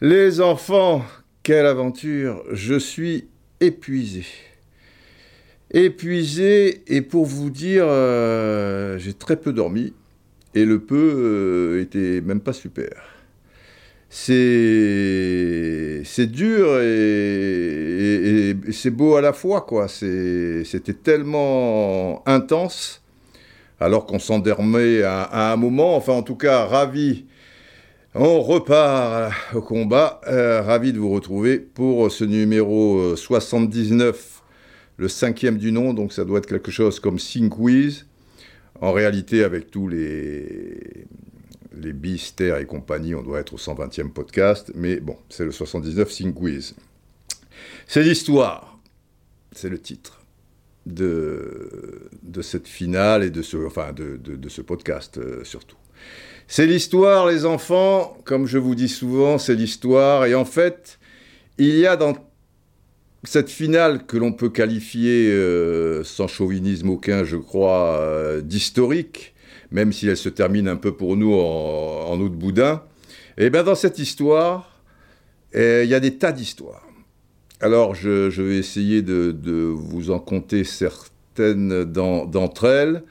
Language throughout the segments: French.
Les enfants, quelle aventure Je suis épuisé. Épuisé, et pour vous dire, euh, j'ai très peu dormi, et le peu euh, était même pas super. C'est dur et, c'est beau à la fois, quoi. C'était tellement intense, alors qu'on s'endormait à, un moment, enfin en tout cas, ravi on repart au combat. Euh, ravi de vous retrouver pour ce numéro euh, 79, le cinquième du nom. Donc ça doit être quelque chose comme Sync Quiz. En réalité, avec tous les, les bis, et compagnie, on doit être au 120e podcast. Mais bon, c'est le 79 Sync Quiz. C'est l'histoire. C'est le titre de, cette finale et de ce, enfin, de, de- ce podcast euh, surtout. C'est l'histoire, les enfants, comme je vous dis souvent, c'est l'histoire. Et en fait, il y a dans cette finale que l'on peut qualifier, euh, sans chauvinisme aucun, je crois, euh, d'historique, même si elle se termine un peu pour nous en, en août boudin, et bien dans cette histoire, euh, il y a des tas d'histoires. Alors je, vais essayer de, vous en compter certaines d'en- d'entre elles.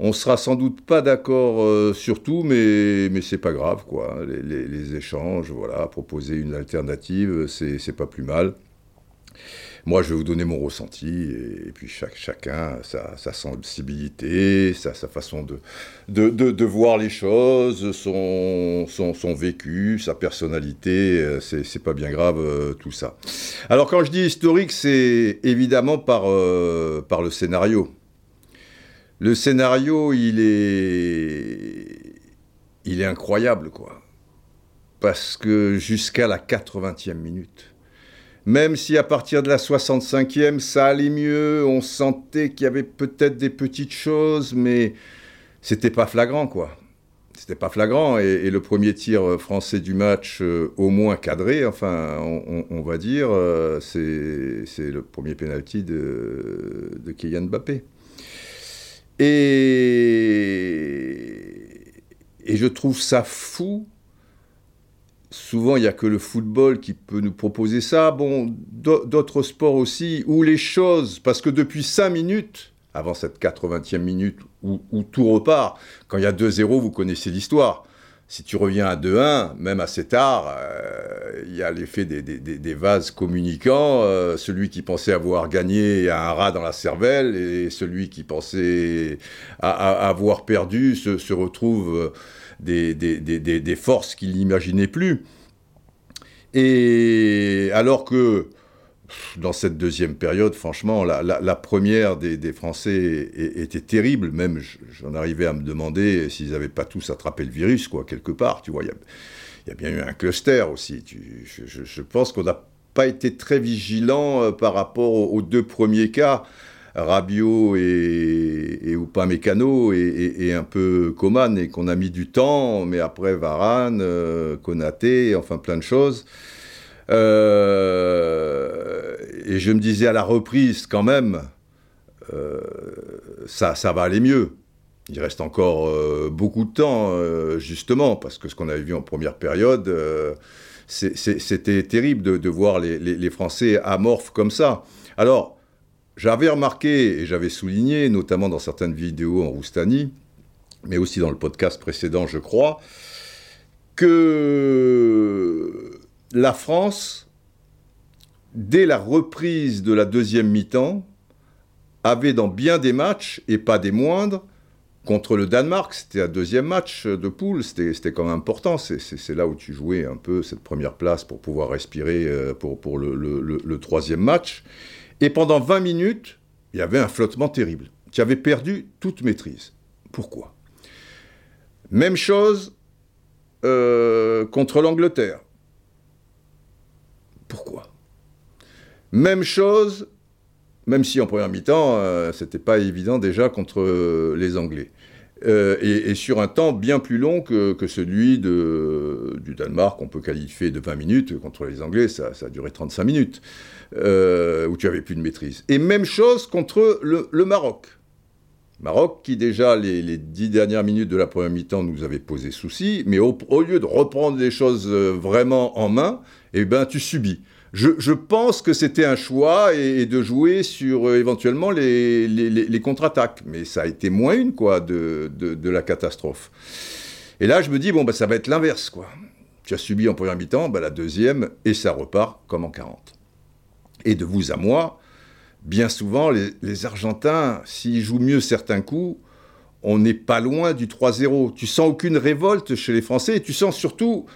On sera sans doute pas d'accord euh, sur tout, mais, mais c'est pas grave, quoi. Les, les- échanges, voilà, proposer une alternative, c'est pas plus mal. Moi, je vais vous donner mon ressenti, et, puis chacun sa, sa sensibilité, sa, façon de, voir les choses, son, vécu, sa personnalité, euh, c'est pas bien grave euh, tout ça. Alors quand je dis historique, c'est évidemment par, euh, par le scénario. Le scénario, il est, il est incroyable, quoi. Parce que jusqu'à la 80e minute, même si à partir de la 65e, ça allait mieux, on sentait qu'il y avait peut-être des petites choses, mais c'était pas flagrant, quoi. C'était pas flagrant, et, le premier tir français du match, euh, au moins cadré, enfin, on, va dire, euh, c'est le premier penalty de, de Kylian Mbappé. Et, et je trouve ça fou. Souvent, il n'y a que le football qui peut nous proposer ça. Bon, d'au- d'autres sports aussi, où les choses, parce que depuis 5 minutes, avant cette 80e minute où, tout repart, quand il y a 2-0, vous connaissez l'histoire. Si tu reviens à 2-1, même assez tard, euh, il y a l'effet des, vases communicants. euh, celui qui pensait avoir gagné a un rat dans la cervelle et celui qui pensait avoir perdu se, se retrouve euh, des, forces qu'il n'imaginait plus. Et alors que dans cette deuxième période, franchement, la, première des, Français était terrible. Même, j'en arrivais à me demander s'ils n'avaient pas tous attrapé le virus, quoi, quelque part. Tu vois, il y a, bien eu un cluster aussi. Je, pense qu'on n'a pas été très vigilant euh, par rapport aux deux premiers cas. Rabiot et, et Upamecano et, et, un peu Coman, et qu'on a mis du temps, mais après Varane, euh, Konaté, enfin plein de choses. Euh, et je me disais à la reprise, quand même, euh, ça, ça va aller mieux. Il reste encore beaucoup de temps, justement, parce que ce qu'on avait vu en première période, c'était terrible de, voir les, les- les Français amorphes comme ça. Alors, j'avais remarqué et j'avais souligné, notamment dans certaines vidéos en Roustanie, mais aussi dans le podcast précédent, je crois, que la France, dès la reprise de la deuxième mi-temps, avait dans bien des matchs, et pas des moindres, contre le Danemark, c'était un deuxième match de poule, c'était quand même important, c'est- là où tu jouais un peu cette première place pour pouvoir respirer euh, pour, pour le troisième match. Et pendant 20 minutes, il y avait un flottement terrible. Tu avais perdu toute maîtrise. Pourquoi? Même chose euh, contre l'Angleterre. Pourquoi? Même chose, même si en première mi-temps, euh, c'était pas évident déjà contre les Anglais. Euh, et, sur un temps bien plus long que, celui du Danemark, qu'on peut qualifier de 20 minutes. Contre les Anglais, ça, a duré 35 minutes, euh, où tu avais plus de maîtrise. Et même chose contre le, Maroc. Maroc qui déjà les, dix dernières minutes de la première mi-temps nous avait posé souci, mais au, lieu de reprendre les choses euh, vraiment en main, eh ben tu subis. Je, pense que c'était un choix et, de jouer sur euh, éventuellement les, contre-attaques, mais ça a été moins une quoi de, la catastrophe. Et là je me dis bon bah ça va être l'inverse quoi. Tu as subi en première mi-temps, bah, la deuxième et ça repart comme en 40. Et de vous à moi, bien souvent, les, Argentins, s'ils jouent mieux certains coups, on n'est pas loin du 3-0. Tu sens aucune révolte chez les Français et tu sens surtout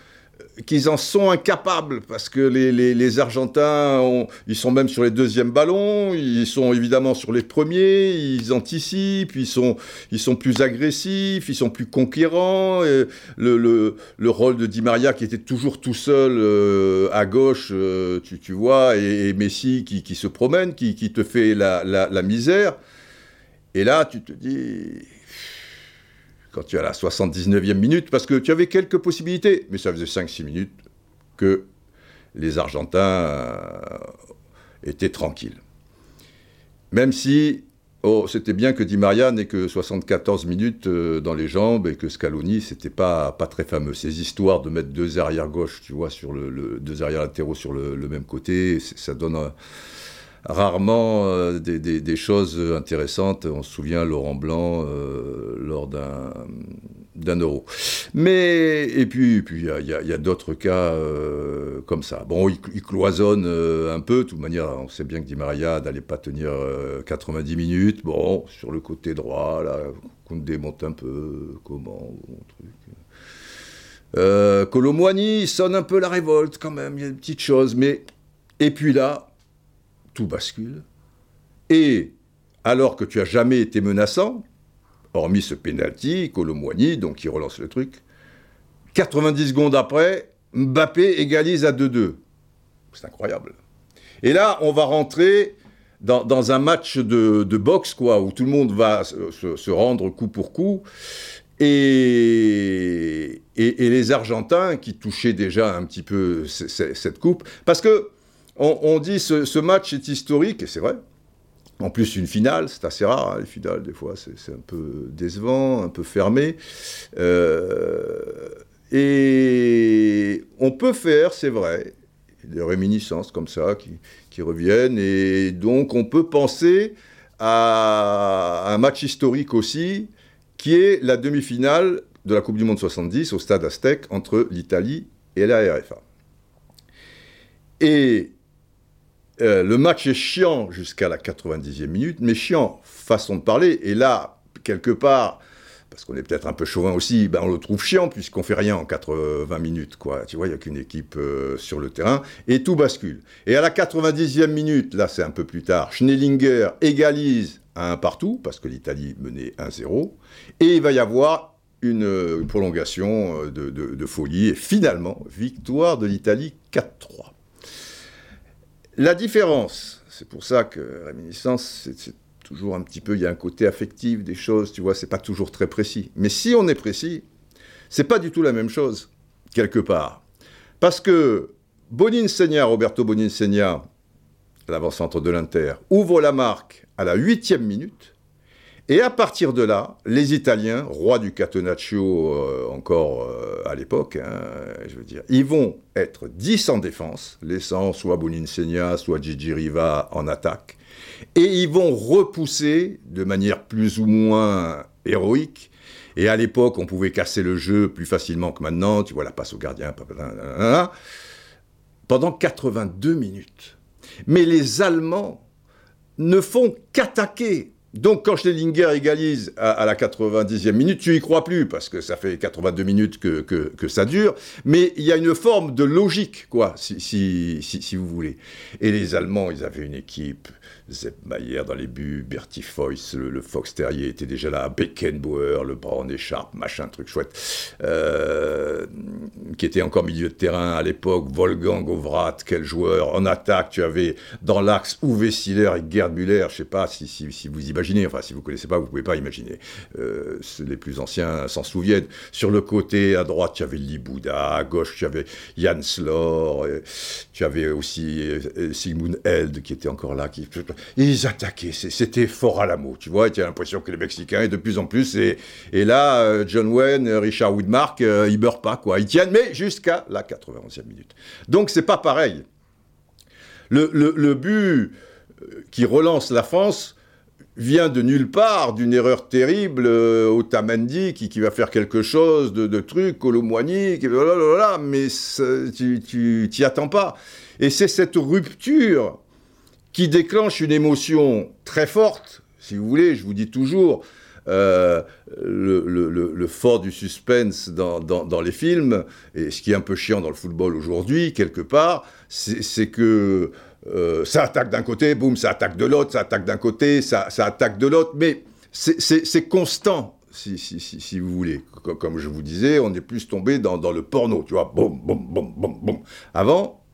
qu'ils en sont incapables, parce que les, Argentins, ils sont même sur les deuxièmes ballons, ils sont évidemment sur les premiers, ils anticipent, ils sont, ils sont plus agressifs, ils sont plus conquérants. le, rôle de Di Maria, qui était toujours tout seul euh, à gauche, euh, tu, vois, et, Messi qui, se promène, qui, te fait la misère. Et là, tu te dis, quand tu à la 79e minute, parce que tu avais quelques possibilités, mais ça faisait 5-6 minutes que les Argentins euh, étaient tranquilles. Même si oh, c'était bien que Di Maria n'ait que 74 minutes euh, dans les jambes et que Scaloni, c'était pas, pas très fameux. Ces histoires de mettre deux arrières gauche, tu vois, sur le, deux arrières latéraux sur le, même côté, ça donne rarement euh, des, choses intéressantes. On se souvient Laurent Blanc euh, lors d'un euro. Mais, et puis, puis il y a, d'autres cas euh, comme ça. Bon, il, cloisonne un peu. De toute manière, on sait bien que Di Maria n'allait pas tenir 90 minutes. Bon, sur le côté droit, là, qu'on démonte un peu comment, bon truc. Euh, sonne un peu la révolte quand même, il y a des petites choses, mais... Et puis là, tout bascule. Et alors que tu as jamais été menaçant, hormis ce penalty, Colomboigny, donc qui relance le truc, 90 secondes après, Mbappé égalise à 2-2. C'est incroyable. Et là, on va rentrer dans, un match de, boxe, quoi, où tout le monde va se, rendre coup pour coup. Et, et, les Argentins qui touchaient déjà un petit peu cette coupe. Parce que on, dit ce, ce match est historique, et c'est vrai. En plus, une finale, c'est assez rare, hein, les finales, des fois, c'est un peu décevant, un peu fermé. Euh, et on peut faire, c'est vrai, des réminiscences comme ça qui, reviennent, et donc on peut penser à un match historique aussi, qui est la demi-finale de la Coupe du Monde 70 au stade Aztec entre l'Italie et la RFA. Et euh, le match est chiant jusqu'à la 90e minute, mais chiant, façon de parler. Et là, quelque part, parce qu'on est peut-être un peu chauvin aussi, ben on le trouve chiant puisqu'on fait rien en 80 minutes, quoi. Tu vois, il n'y a qu'une équipe euh, sur le terrain et tout bascule. Et à la 90e minute, là c'est un peu plus tard, Schnellinger égalise à un partout parce que l'Italie menait 1-0 et il va y avoir une, prolongation euh, de, de folie et finalement victoire de l'Italie 4-3. La différence, c'est pour ça que réminiscence, c'est toujours un petit peu, il y a un côté affectif des choses, tu vois, c'est pas toujours très précis. Mais si on est précis, c'est pas du tout la même chose, quelque part. Parce que Boninsegna, Roberto Boninsegna, l'avant-centre de l'Inter, ouvre la marque à la huitième minute, et à partir de là, les Italiens, rois du catenaccio euh, encore euh, à l'époque, hein, je veux dire, ils vont être 10 en défense, laissant soit Boninsegna, soit Gigi Riva en attaque, et ils vont repousser de manière plus ou moins héroïque. Et à l'époque, on pouvait casser le jeu plus facilement que maintenant. Tu vois la passe au gardien, pendant 82 minutes. Mais les Allemands ne font qu'attaquer donc quand Schnellinger égalise à, la 90e minute, tu y crois plus, parce que ça fait 82 minutes que, que, ça dure, mais il y a une forme de logique, quoi, si, vous voulez. Et les Allemands, ils avaient une équipe, Zepp Mayer dans les buts, Bertie Feuss, le, Fox Terrier était déjà là, Beckenbauer, le Brown Écharpe, machin, truc chouette, euh, qui était encore milieu de terrain à l'époque, Wolfgang Ovrat, quel joueur, en attaque, tu avais dans l'axe Uwe Siller et Gerd Müller, je sais pas si, si, vous imaginez. Enfin, si vous connaissez pas, vous pouvez pas imaginer. Euh, les plus anciens s'en souviennent. Sur le côté, à droite, tu avais Libouda, à gauche, tu avais Jan Slor, tu avais aussi euh, Sigmund Held qui était encore là. Qui... Ils attaquaient, c'était fort à l'amour, tu vois. Tu as l'impression que les Mexicains, et de plus en plus, et, là, euh, John Wayne, Richard Woodmark, euh, ils meurent pas, quoi. Ils tiennent, mais jusqu'à la 91e minute. Donc, c'est pas pareil. Le, but qui relance la France vient de nulle part, d'une erreur terrible, euh, Otamendi qui, va faire quelque chose de, de truc, Colomboigny, qui, mais tu t'y attends pas. Et c'est cette rupture qui déclenche une émotion très forte, si vous voulez, je vous dis toujours, euh, le, fort du suspense dans, les films, et ce qui est un peu chiant dans le football aujourd'hui, quelque part, c'est que euh, ça attaque d'un côté, boum, ça attaque de l'autre, ça attaque d'un côté, ça, attaque de l'autre, mais c'est constant, si, vous voulez. Comme je vous disais, on est plus tombé dans le porno, tu vois, boum, boum, boum, boum, boum. Avant,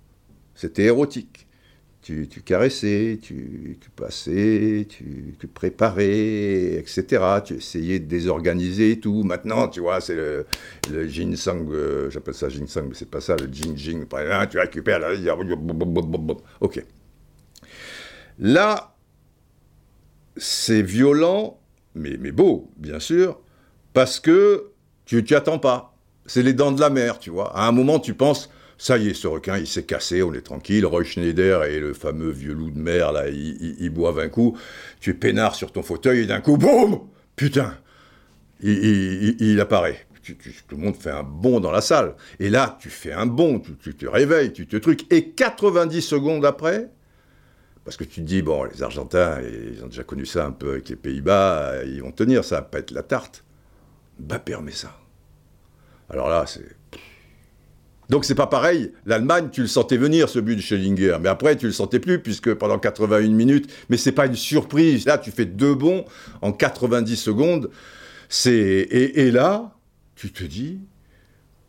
c'était érotique. Tu, caressais, tu, passais, tu, préparais, etc. Tu essayais de désorganiser et tout. Maintenant, tu vois, c'est le, le ginseng, euh, j'appelle ça ginseng, mais c'est pas ça, le jing jing. Tu récupères, là, ok. Là, c'est violent, mais, mais beau, bien sûr, parce que tu t'y attends pas. C'est les dents de la mer, tu vois. À un moment, tu penses ça y est, ce requin, il s'est cassé, on est tranquille. Roy Schneider et le fameux vieux loup de mer, là, ils, boivent un coup. Tu es peinard sur ton fauteuil et d'un coup, boum Putain il, apparaît. tout le monde fait un bond dans la salle. Et là, tu fais un bond, tu, te réveilles, tu te trucs. Et 90 secondes après, parce que tu te dis, bon, les Argentins, ils ont déjà connu ça un peu avec les Pays-Bas, ils vont tenir, ça va pas être la tarte. Bah, permet ça. Alors là, c'est donc c'est pas pareil. L'Allemagne, tu le sentais venir ce but de Schellinger, mais après tu le sentais plus puisque pendant 81 minutes, mais c'est pas une surprise. Là, tu fais deux bons en 90 secondes. C'est et, là, tu te dis,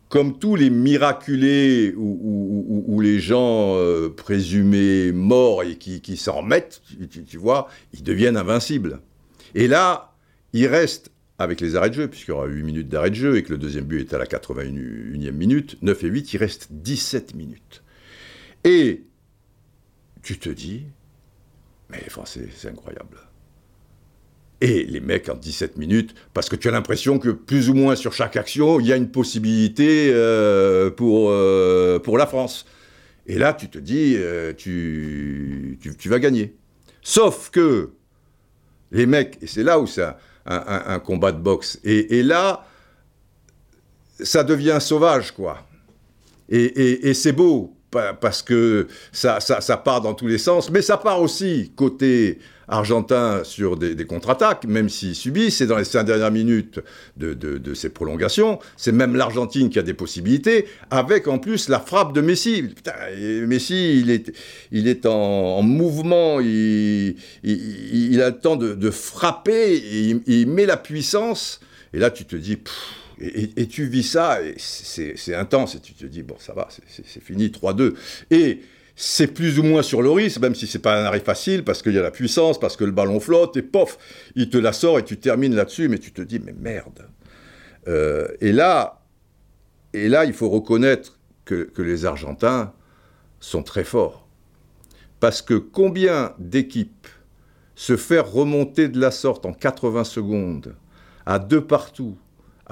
comme tous les miraculés ou, les gens euh, présumés morts et qui, s'en remettent, tu, vois, ils deviennent invincibles. Et là, il reste avec les arrêts de jeu, puisqu'il y aura 8 minutes d'arrêt de jeu et que le deuxième but est à la 81e minute, 9 et 8, il reste 17 minutes. Et tu te dis, mais les Français, c'est incroyable. Et les mecs en 17 minutes, parce que tu as l'impression que plus ou moins sur chaque action, il y a une possibilité euh, pour, euh, pour la France. Et là, tu te dis, euh, tu, tu, tu vas gagner. Sauf que les mecs, et c'est là où ça, un, combat de boxe. Et, là, ça devient sauvage, quoi. Et, c'est beau, parce que ça, ça, part dans tous les sens, mais ça part aussi côté argentin sur des, contre-attaques, même s'ils subissent, c'est dans les cinq dernières minutes de, ces prolongations, c'est même l'Argentine qui a des possibilités, avec en plus la frappe de Messi. Messi, il est, il est en, mouvement, il, il, a le temps de, frapper, il, met la puissance, et là tu te dis... et, tu vis ça, c'est intense, et tu te dis, bon, ça va, c'est fini, 3-2. Et c'est plus ou moins sur le risque, même si c'est pas un arrêt facile, parce qu'il y a la puissance, parce que le ballon flotte, et pof, il te la sort et tu termines là-dessus, mais tu te dis, mais merde. Euh, et là, et là, il faut reconnaître que, que, les Argentins sont très forts. Parce que combien d'équipes se faire remonter de la sorte en 80 secondes, à deux partout,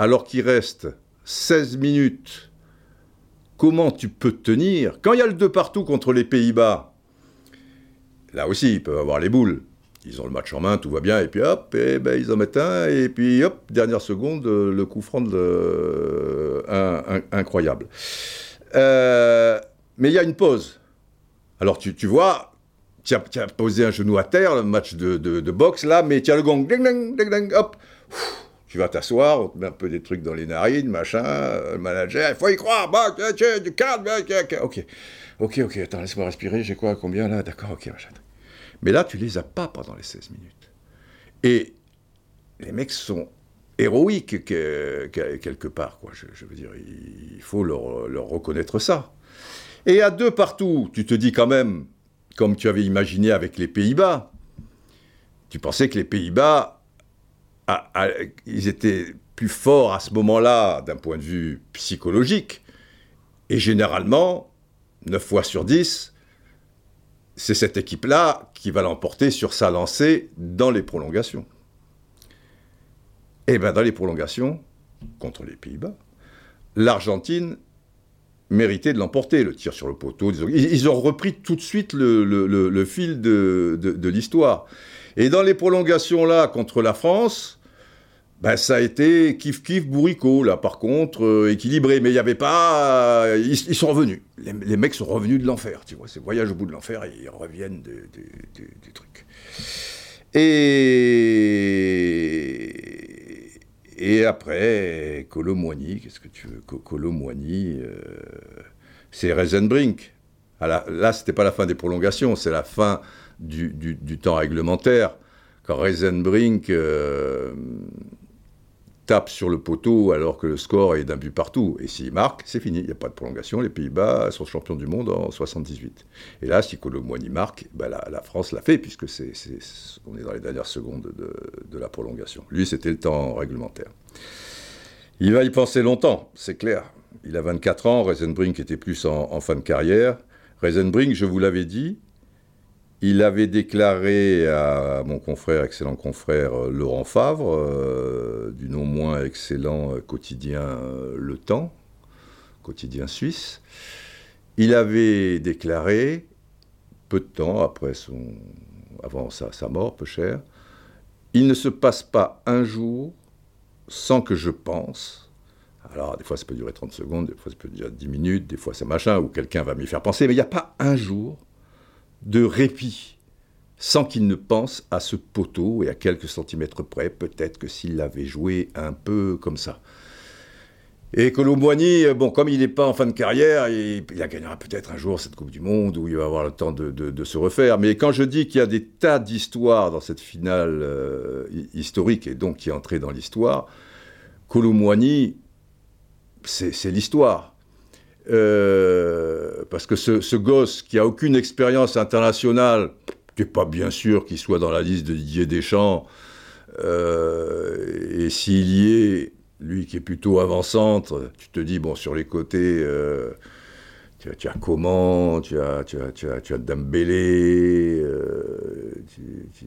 alors qu'il reste 16 minutes comment tu peux tenir Quand il y a le deux partout contre les Pays-Bas, là aussi, ils peuvent avoir les boules. Ils ont le match en main, tout va bien, et puis hop, et ben, ils en mettent un, et puis hop, dernière seconde, le coup franc de, incroyable. Euh, mais il y a une pause. Alors tu, vois, tu as, posé un genou à terre, le match de, boxe là, mais tu as le gong, ding, ding, ding, ding, hop tu vas t'asseoir, on te met un peu des trucs dans les narines, machin, le manager, il faut y croire, bah, du calme, ok, ok, ok, attends, laisse-moi respirer, j'ai quoi, combien là, d'accord, ok, machin. Mais là, tu les as pas pendant les 16 minutes. Et les mecs sont héroïques quelque part, quoi. Je, veux dire, il faut leur, reconnaître ça. Et à deux partout, tu te dis quand même, comme tu avais imaginé avec les Pays-Bas, tu pensais que les Pays-Bas, ils étaient plus forts à ce moment-là d'un point de vue psychologique. Et généralement, 9 fois sur 10, c'est cette équipe-là qui va l'emporter sur sa lancée dans les prolongations. Et bien dans les prolongations, contre les Pays-Bas, l'Argentine méritait de l'emporter, le tir sur le poteau. Ils ont repris tout de suite le, fil de l'histoire. Et dans les prolongations là contre la France, ben, ça a été kiff kiff bourricot là par contre euh, équilibré. Mais il n'y avait pas euh, ils, sont revenus. Les, mecs sont revenus de l'enfer tu vois. C'est voyage au bout de l'enfer et ils reviennent du truc. Et et après Colomboigny qu'est-ce que tu veux? Colomboigny euh, c'est Reisenbrink là, là c'était pas la fin des prolongations c'est la fin du, temps réglementaire, quand Reisenbrink tape sur le poteau alors que le score est d'un but partout, et s'il marque, c'est fini, il n'y a pas de prolongation, les Pays-Bas sont champions du monde en 78. Et là, si Colomboigny marque, bah, la, France l'a fait, puisque c'est, on est dans les dernières secondes de, la prolongation. Lui, c'était le temps réglementaire. Il va y penser longtemps, c'est clair. Il a 24 ans, Reisenbrink était plus en, en fin de carrière. Reisenbrink, je vous l'avais dit, il avait déclaré à mon confrère, excellent confrère euh, Laurent Favre, euh, du non moins excellent euh, quotidien Le Temps, quotidien suisse, il avait déclaré, peu de temps après son, avant sa, mort, peu cher, il ne se passe pas un jour sans que je pense, alors, des fois, ça peut durer 30 secondes, des fois, ça peut durer 10 minutes, des fois, c'est machin, ou quelqu'un va m'y faire penser, mais il n'y a pas un jour de répit, sans qu'il ne pense à ce poteau et à quelques centimètres près, peut-être que s'il avait joué un peu comme ça. Et Colomboigny, bon, comme il n'est pas en fin de carrière, il, il gagnera peut-être un jour cette Coupe du Monde où il va avoir le temps de, se refaire. Mais quand je dis qu'il y a des tas d'histoires dans cette finale euh, historique et donc qui est entrée dans l'histoire, Colomboigny, c'est l'histoire. Euh, parce que ce, gosse qui a aucune expérience internationale, tu n'es pas bien sûr qu'il soit dans la liste de Didier Deschamps. Euh, et s'il y est, lui qui est plutôt avant-centre, tu te dis, bon, sur les côtés, euh, tu, as, tu, as, tu as, tu as, tu as, tu as tu,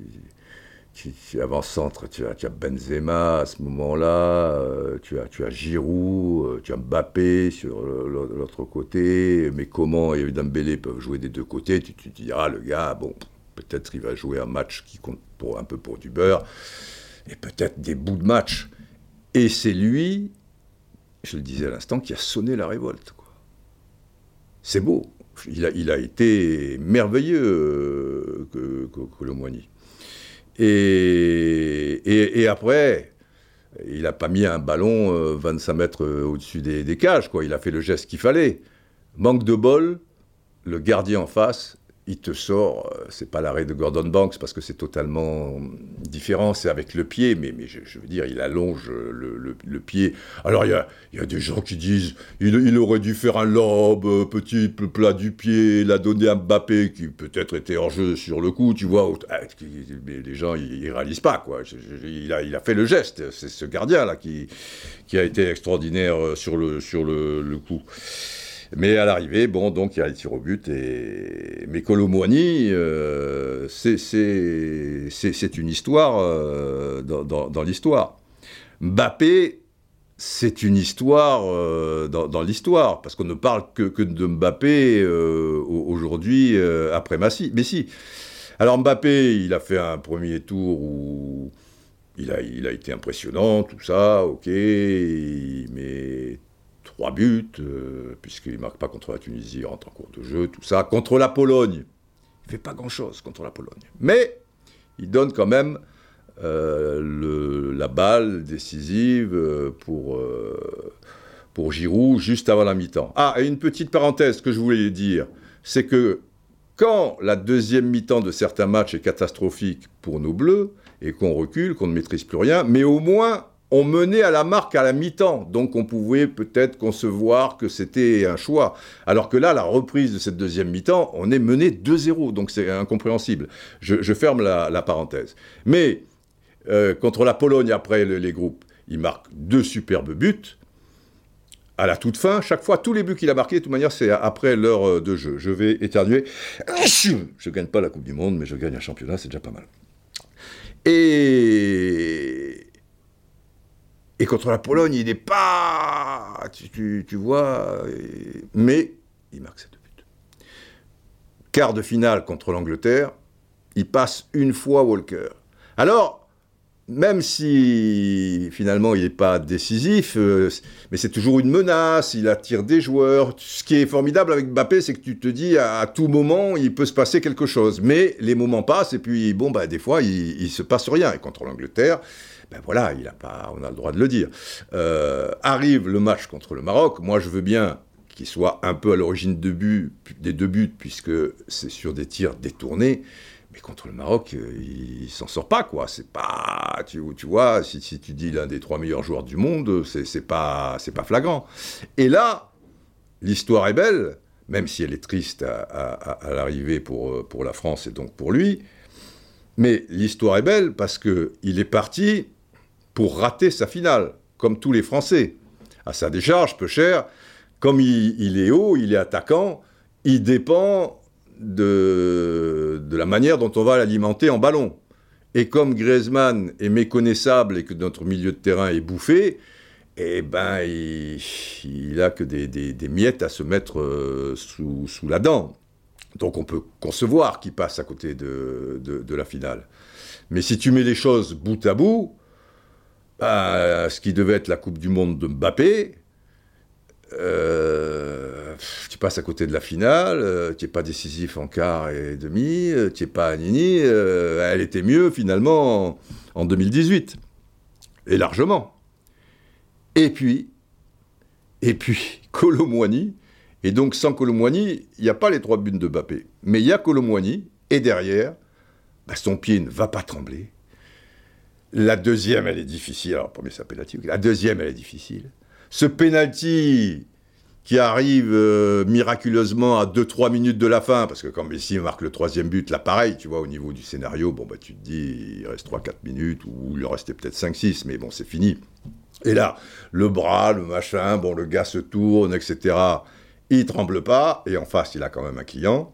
tu, avant-centre, tu as, tu as Benzema à ce moment-là, euh, tu, as, tu as Giroud, euh, tu as Mbappé sur l'autre côté, mais comment et Dembélé peuvent jouer des deux côtés, tu, te diras, le gars, bon, peut-être il va jouer un match qui compte un peu pour du beurre, et peut-être des bouts de match. Et c'est lui, je le disais à l'instant, qui a sonné la révolte. C'est beau. Il a, été merveilleux, euh, que, que, et, après, il n'a pas mis un ballon 25 euh, mètres euh, au-dessus des, des, cages, quoi. Il a fait le geste qu'il fallait. Manque de bol, le gardien en face, il te sort, euh, c'est pas l'arrêt de Gordon Banks parce que c'est totalement différent, c'est avec le pied, mais, mais je, veux dire, il allonge le, le, pied. Alors il y a, y a, des gens qui disent, il, aurait dû faire un lobe, euh, petit plat du pied, la donner à Mbappé, qui peut-être était hors jeu sur le coup, tu vois, ah, mais les gens, ils, réalisent pas, quoi. il, a, il a fait le geste, c'est ce gardien-là qui, qui a été extraordinaire euh, sur le, sur le, le coup. Mais à l'arrivée, bon, donc il y a les tirs au but. Et... Mais Colomboigny, euh, c'est une histoire euh, dans, l'histoire. Mbappé, c'est une histoire euh, dans, l'histoire, parce qu'on ne parle que, que de Mbappé aujourd'hui après Messi. Messi. Alors Mbappé, il a fait un premier tour où il a, il a été impressionnant, tout ça, ok, mais trois buts, euh, puisqu'il ne marque pas contre la Tunisie, il rentre en cours de jeu, tout ça. Contre la Pologne, il ne fait pas grand-chose contre la Pologne. Mais il donne quand même euh, la balle décisive euh, pour, pour Giroud juste avant la mi-temps. Ah, et une petite parenthèse que je voulais dire, c'est que quand la deuxième mi-temps de certains matchs est catastrophique pour nos Bleus, et qu'on recule, qu'on ne maîtrise plus rien, mais au moins on menait à la marque à la mi-temps, donc on pouvait peut-être concevoir que c'était un choix. Alors que là, la reprise de cette deuxième mi-temps, on est mené 2-0, donc c'est incompréhensible. Je, ferme la, parenthèse. Mais euh, contre la Pologne, après les groupes, il marque deux superbes buts. À la toute fin, chaque fois, tous les buts qu'il a marqués, de toute manière, c'est après l'heure euh, de jeu. Je vais éternuer. Je ne gagne pas la Coupe du Monde, mais je gagne un championnat, c'est déjà pas mal. Et et contre la Pologne, il n'est pas. Tu, vois. Mais il marque cette buts. Quart de finale contre l'Angleterre, il passe une fois Walker. Alors, même si finalement il n'est pas décisif, euh, mais c'est toujours une menace, il attire des joueurs. Ce qui est formidable avec Mbappé, c'est que tu te dis à, tout moment il peut se passer quelque chose. Mais les moments passent et puis bon, bah, des fois il, ne se passe rien. Et contre l'Angleterre, ben voilà, il a pas, on a le droit de le dire. Euh, arrive le match contre le Maroc, moi je veux bien qu'il soit un peu à l'origine de des deux buts, puisque c'est sur des tirs détournés, mais contre le Maroc, euh, il, s'en sort pas, quoi. C'est pas, tu, vois, si, tu dis l'un des trois meilleurs joueurs du monde, c'est pas, pas flagrant. Et là, l'histoire est belle, même si elle est triste à, à l'arrivée pour, pour la France et donc pour lui. Mais l'histoire est belle parce qu'il est parti pour rater sa finale, comme tous les Français. À sa décharge, peu cher, comme il, est haut, il est attaquant, il dépend de, de la manière dont on va l'alimenter en ballon. Et comme Griezmann est méconnaissable et que notre milieu de terrain est bouffé, eh ben, il, il a que des, des, miettes à se mettre euh, sous, sous, la dent. Donc on peut concevoir qu'il passe à côté de, de, de, la finale. Mais si tu mets les choses bout à bout, bah, ce qui devait être la Coupe du Monde de Mbappé, euh, tu passes à côté de la finale, euh, tu n'es pas décisif en quart et demi, euh, tu n'es pas à Nini, elle était mieux finalement en, 2018, et largement. Et puis, et puis, Colomboigny, et donc sans Colomboigny, il n'y a pas les trois buts de Mbappé, mais il y a Colomboigny, et derrière, bah, son pied ne va pas trembler, la deuxième, elle est difficile. Alors, premier, c'est un penalty. La deuxième, elle est difficile. Ce penalty qui arrive euh, miraculeusement à 2-3 minutes de la fin, parce que quand Messi marque le troisième but, là, pareil, tu vois, au niveau du scénario, bon, bah, tu te dis, il reste 3-4 minutes, ou il en restait peut-être 5-6, mais bon, c'est fini. Et là, le bras, le machin, bon, le gars se tourne, etc. Il tremble pas, et en face, il a quand même un client.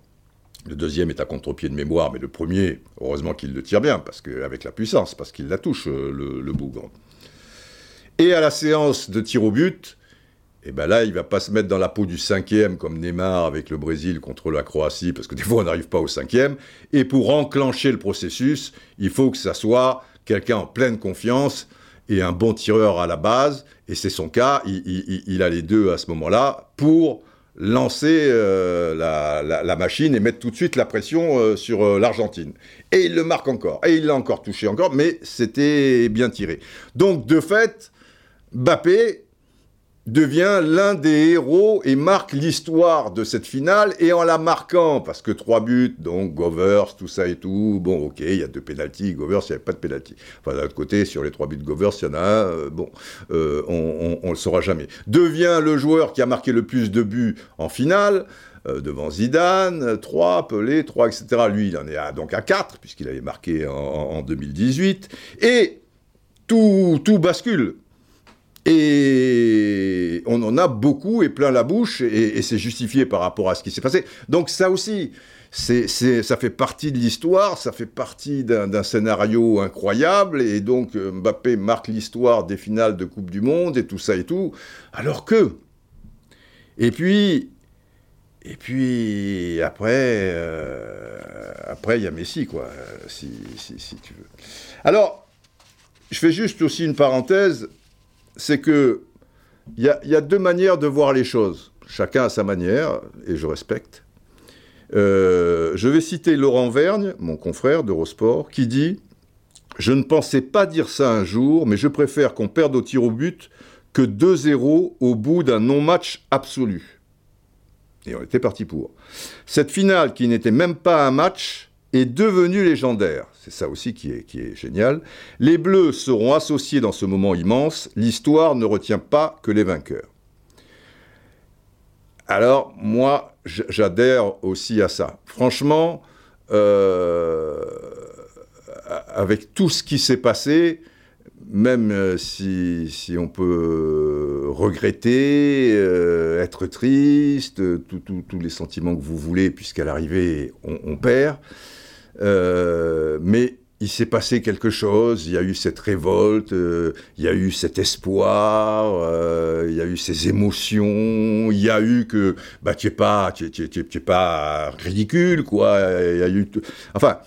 Le deuxième est à contre-pied de mémoire, mais le premier, heureusement qu'il le tire bien, parce qu'avec la puissance, parce qu'il la touche, euh, le, le. Et à la séance de tir au but, et eh ben là, il va pas se mettre dans la peau du cinquième comme Neymar avec le Brésil contre la Croatie, parce que des fois on n'arrive pas au cinquième. Et pour enclencher le processus, il faut que ça soit quelqu'un en pleine confiance et un bon tireur à la base. Et c'est son cas, il, a les deux à ce moment-là pour lancer euh, la, machine et mettre tout de suite la pression euh, sur euh, l'Argentine. Et il le marque encore. Et il l'a encore touché encore, mais c'était bien tiré. Donc, de fait, Bappé devient l'un des héros et marque l'histoire de cette finale, et en la marquant, parce que trois buts, donc Govers, tout ça et tout, bon, ok, il y a deux pénalties, Govers, il n'y avait pas de pénalty. Enfin, d'un autre côté, sur les trois buts de Govers, il y en a un, euh, bon, euh, on ne le saura jamais. Devient le joueur qui a marqué le plus de buts en finale, euh, devant Zidane, 3, Pelé, 3, etc. Lui, il en est à, donc à 4, puisqu'il avait marqué en, en 2018, et tout, tout bascule. Et on en a beaucoup et plein la bouche, et, c'est justifié par rapport à ce qui s'est passé. Donc ça aussi, ça fait partie de l'histoire, ça fait partie d'un, scénario incroyable, et donc euh, Mbappé marque l'histoire des finales de Coupe du Monde, et tout ça et tout, alors que... Et puis, et puis après, euh, après il y a Messi, quoi, si, si tu veux. Alors, je fais juste aussi une parenthèse c'est que il y, a deux manières de voir les choses. Chacun a sa manière, et je respecte. Euh, je vais citer Laurent Vergne, mon confrère d'Eurosport, qui dit Je ne pensais pas dire ça un jour, mais je préfère qu'on perde au tir au but que 2-0 au bout d'un non-match absolu. Et on était parti pour. Cette finale, qui n'était même pas un match, est devenu légendaire. C'est ça aussi qui est, qui est génial. Les Bleus seront associés dans ce moment immense. L'histoire ne retient pas que les vainqueurs. Alors, moi, j'adhère aussi à ça. Franchement, euh, avec tout ce qui s'est passé, même euh, si, on peut regretter, euh, être triste, tous les sentiments que vous voulez, puisqu'à l'arrivée, on, perd, mais il s'est passé quelque chose, il y a eu cette révolte, euh, il y a eu cet espoir, euh, il y a eu ces émotions, il y a eu que bah tu es pas pas ridicule quoi, il y a eu enfin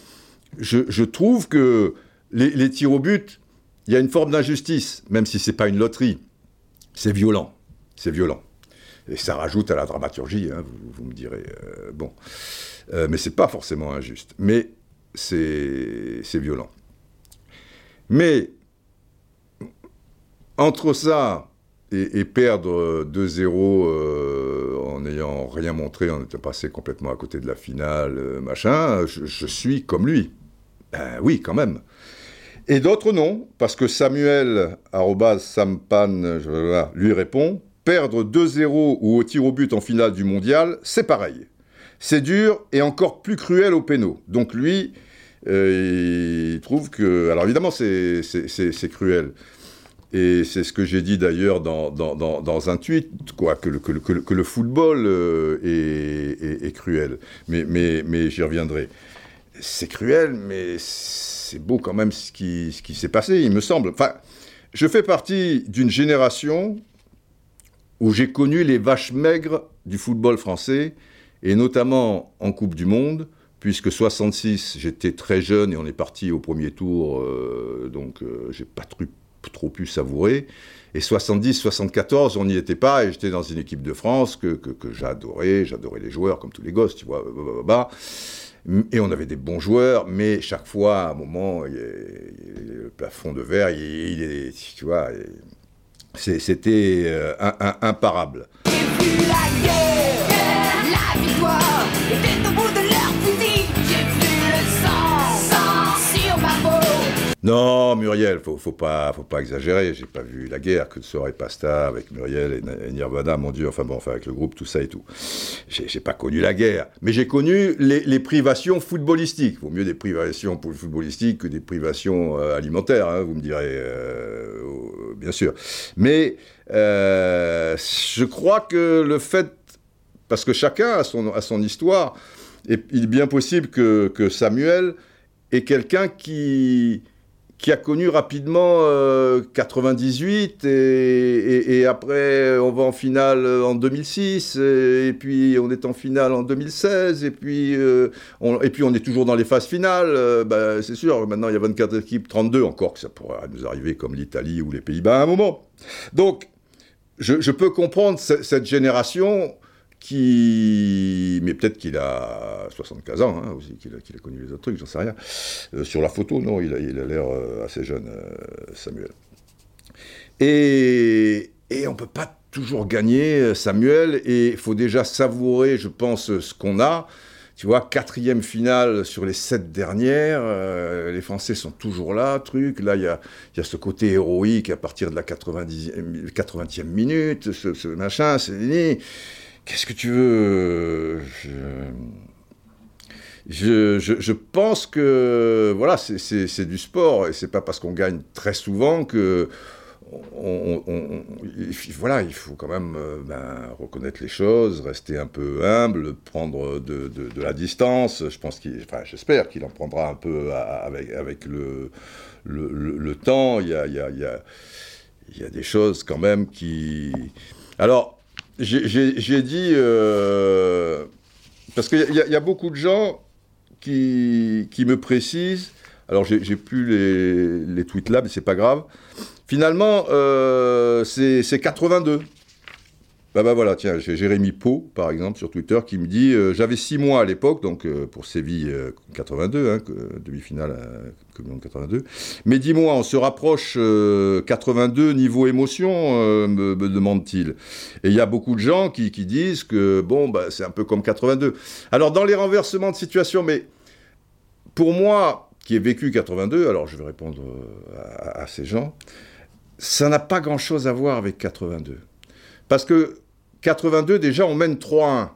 je, trouve que les, tirs au but, il y a une forme d'injustice même si c'est pas une loterie. C'est violent, c'est violent. Et ça rajoute à la dramaturgie, hein, vous, me direz. Euh, bon, mais c'est pas forcément injuste. Mais c'est violent. Mais entre ça et, perdre 2-0 euh, en n'ayant rien montré, en étant passé complètement à côté de la finale, euh, machin, je, suis comme lui. Ben oui, quand même. Et d'autres non, parce que Samuel, Sampan, lui répond, perdre 2-0 ou au tir au but en finale du mondial, c'est pareil. C'est dur et encore plus cruel au pénaux. Donc lui, euh, il trouve que... Alors évidemment, c'est cruel. Et c'est ce que j'ai dit d'ailleurs dans, dans, dans, un tweet, quoi, que le, que le, football euh, est, est, cruel. Mais, mais, mais j'y reviendrai. C'est cruel, mais c'est beau quand même ce qui, ce qui s'est passé, il me semble. Enfin, je fais partie d'une génération où j'ai connu les vaches maigres du football français, et notamment en Coupe du Monde, puisque 66, j'étais très jeune et on est parti au premier tour, euh, donc euh, j'ai pas trop, pu savourer. Et 70, 74, on n'y était pas, et j'étais dans une équipe de France que, que, j'adorais, j'adorais les joueurs, comme tous les gosses, tu vois, bah, et on avait des bons joueurs, mais chaque fois, à un moment, le plafond de verre, il, est, tu vois, c'était euh, imparable. Non, Muriel, faut, faut pas, faut pas exagérer. J'ai pas vu la guerre que serait Pasta avec Muriel et Nirvana, mon Dieu. Enfin bon, enfin avec le groupe, tout ça et tout. J'ai pas connu la guerre, mais j'ai connu les, privations footballistiques. Vaut mieux des privations footballistiques que des privations euh, alimentaires, hein, vous me direz, euh, bien sûr. Mais euh, je crois que le fait, parce que chacun a son, histoire, et il est bien possible que, Samuel est quelqu'un qui a connu rapidement 98 euh, et, après on va en finale en 2006 et, puis on est en finale en 2016 et puis, euh, on, et puis on est toujours dans les phases finales. Euh, bah, c'est sûr, maintenant il y a 24 équipes, 32 encore que ça pourrait nous arriver comme l'Italie ou les Pays-Bas à un moment. Donc je peux comprendre cette génération qui, mais peut-être qu'il a 75 ans, hein, aussi, qu'il a, connu les autres trucs, j'en sais rien. Euh, sur la photo, non, il a l'air euh, assez jeune, euh, Samuel. Et, on ne peut pas toujours gagner, Samuel, et il faut déjà savourer, je pense, ce qu'on a. Tu vois, quatrième finale sur les sept dernières, les Français sont toujours là, truc. Là, il y a, ce côté héroïque à partir de la 90, 80e minute, ce, ce machin, c'est Qu'est-ce que tu veux je, je, pense que voilà, c'est du sport et c'est pas parce qu'on gagne très souvent que voilà, il faut quand même euh, ben, reconnaître les choses, rester un peu humble, prendre de, de, la distance. Je pense qu'il, j'espère qu'il en prendra un peu avec, avec le, le, le, temps. Il y a, il y, a, il y a des choses quand même qui. Alors, j'ai dit, euh, parce qu'il y, y, a beaucoup de gens qui, qui me précisent, alors j'ai plus les, les, tweets là, mais c'est pas grave. Finalement, euh, c'est 82. Bah, bah voilà, tiens, j'ai Jérémy Pau, par exemple, sur Twitter, qui me dit euh, J'avais six mois à l'époque, donc euh, pour Séville 82, hein, demi-finale Communion 82. Mais dis-moi, on se rapproche 82 niveau émotion, me, demande-t-il. Et il y a beaucoup de gens qui, disent que, bon, bah, c'est un peu comme 82. Alors, dans les renversements de situation, mais pour moi, qui ai vécu 82, alors je vais répondre euh, à, ces gens, ça n'a pas grand-chose à voir avec 82. Parce que 82, déjà, on mène 3-1.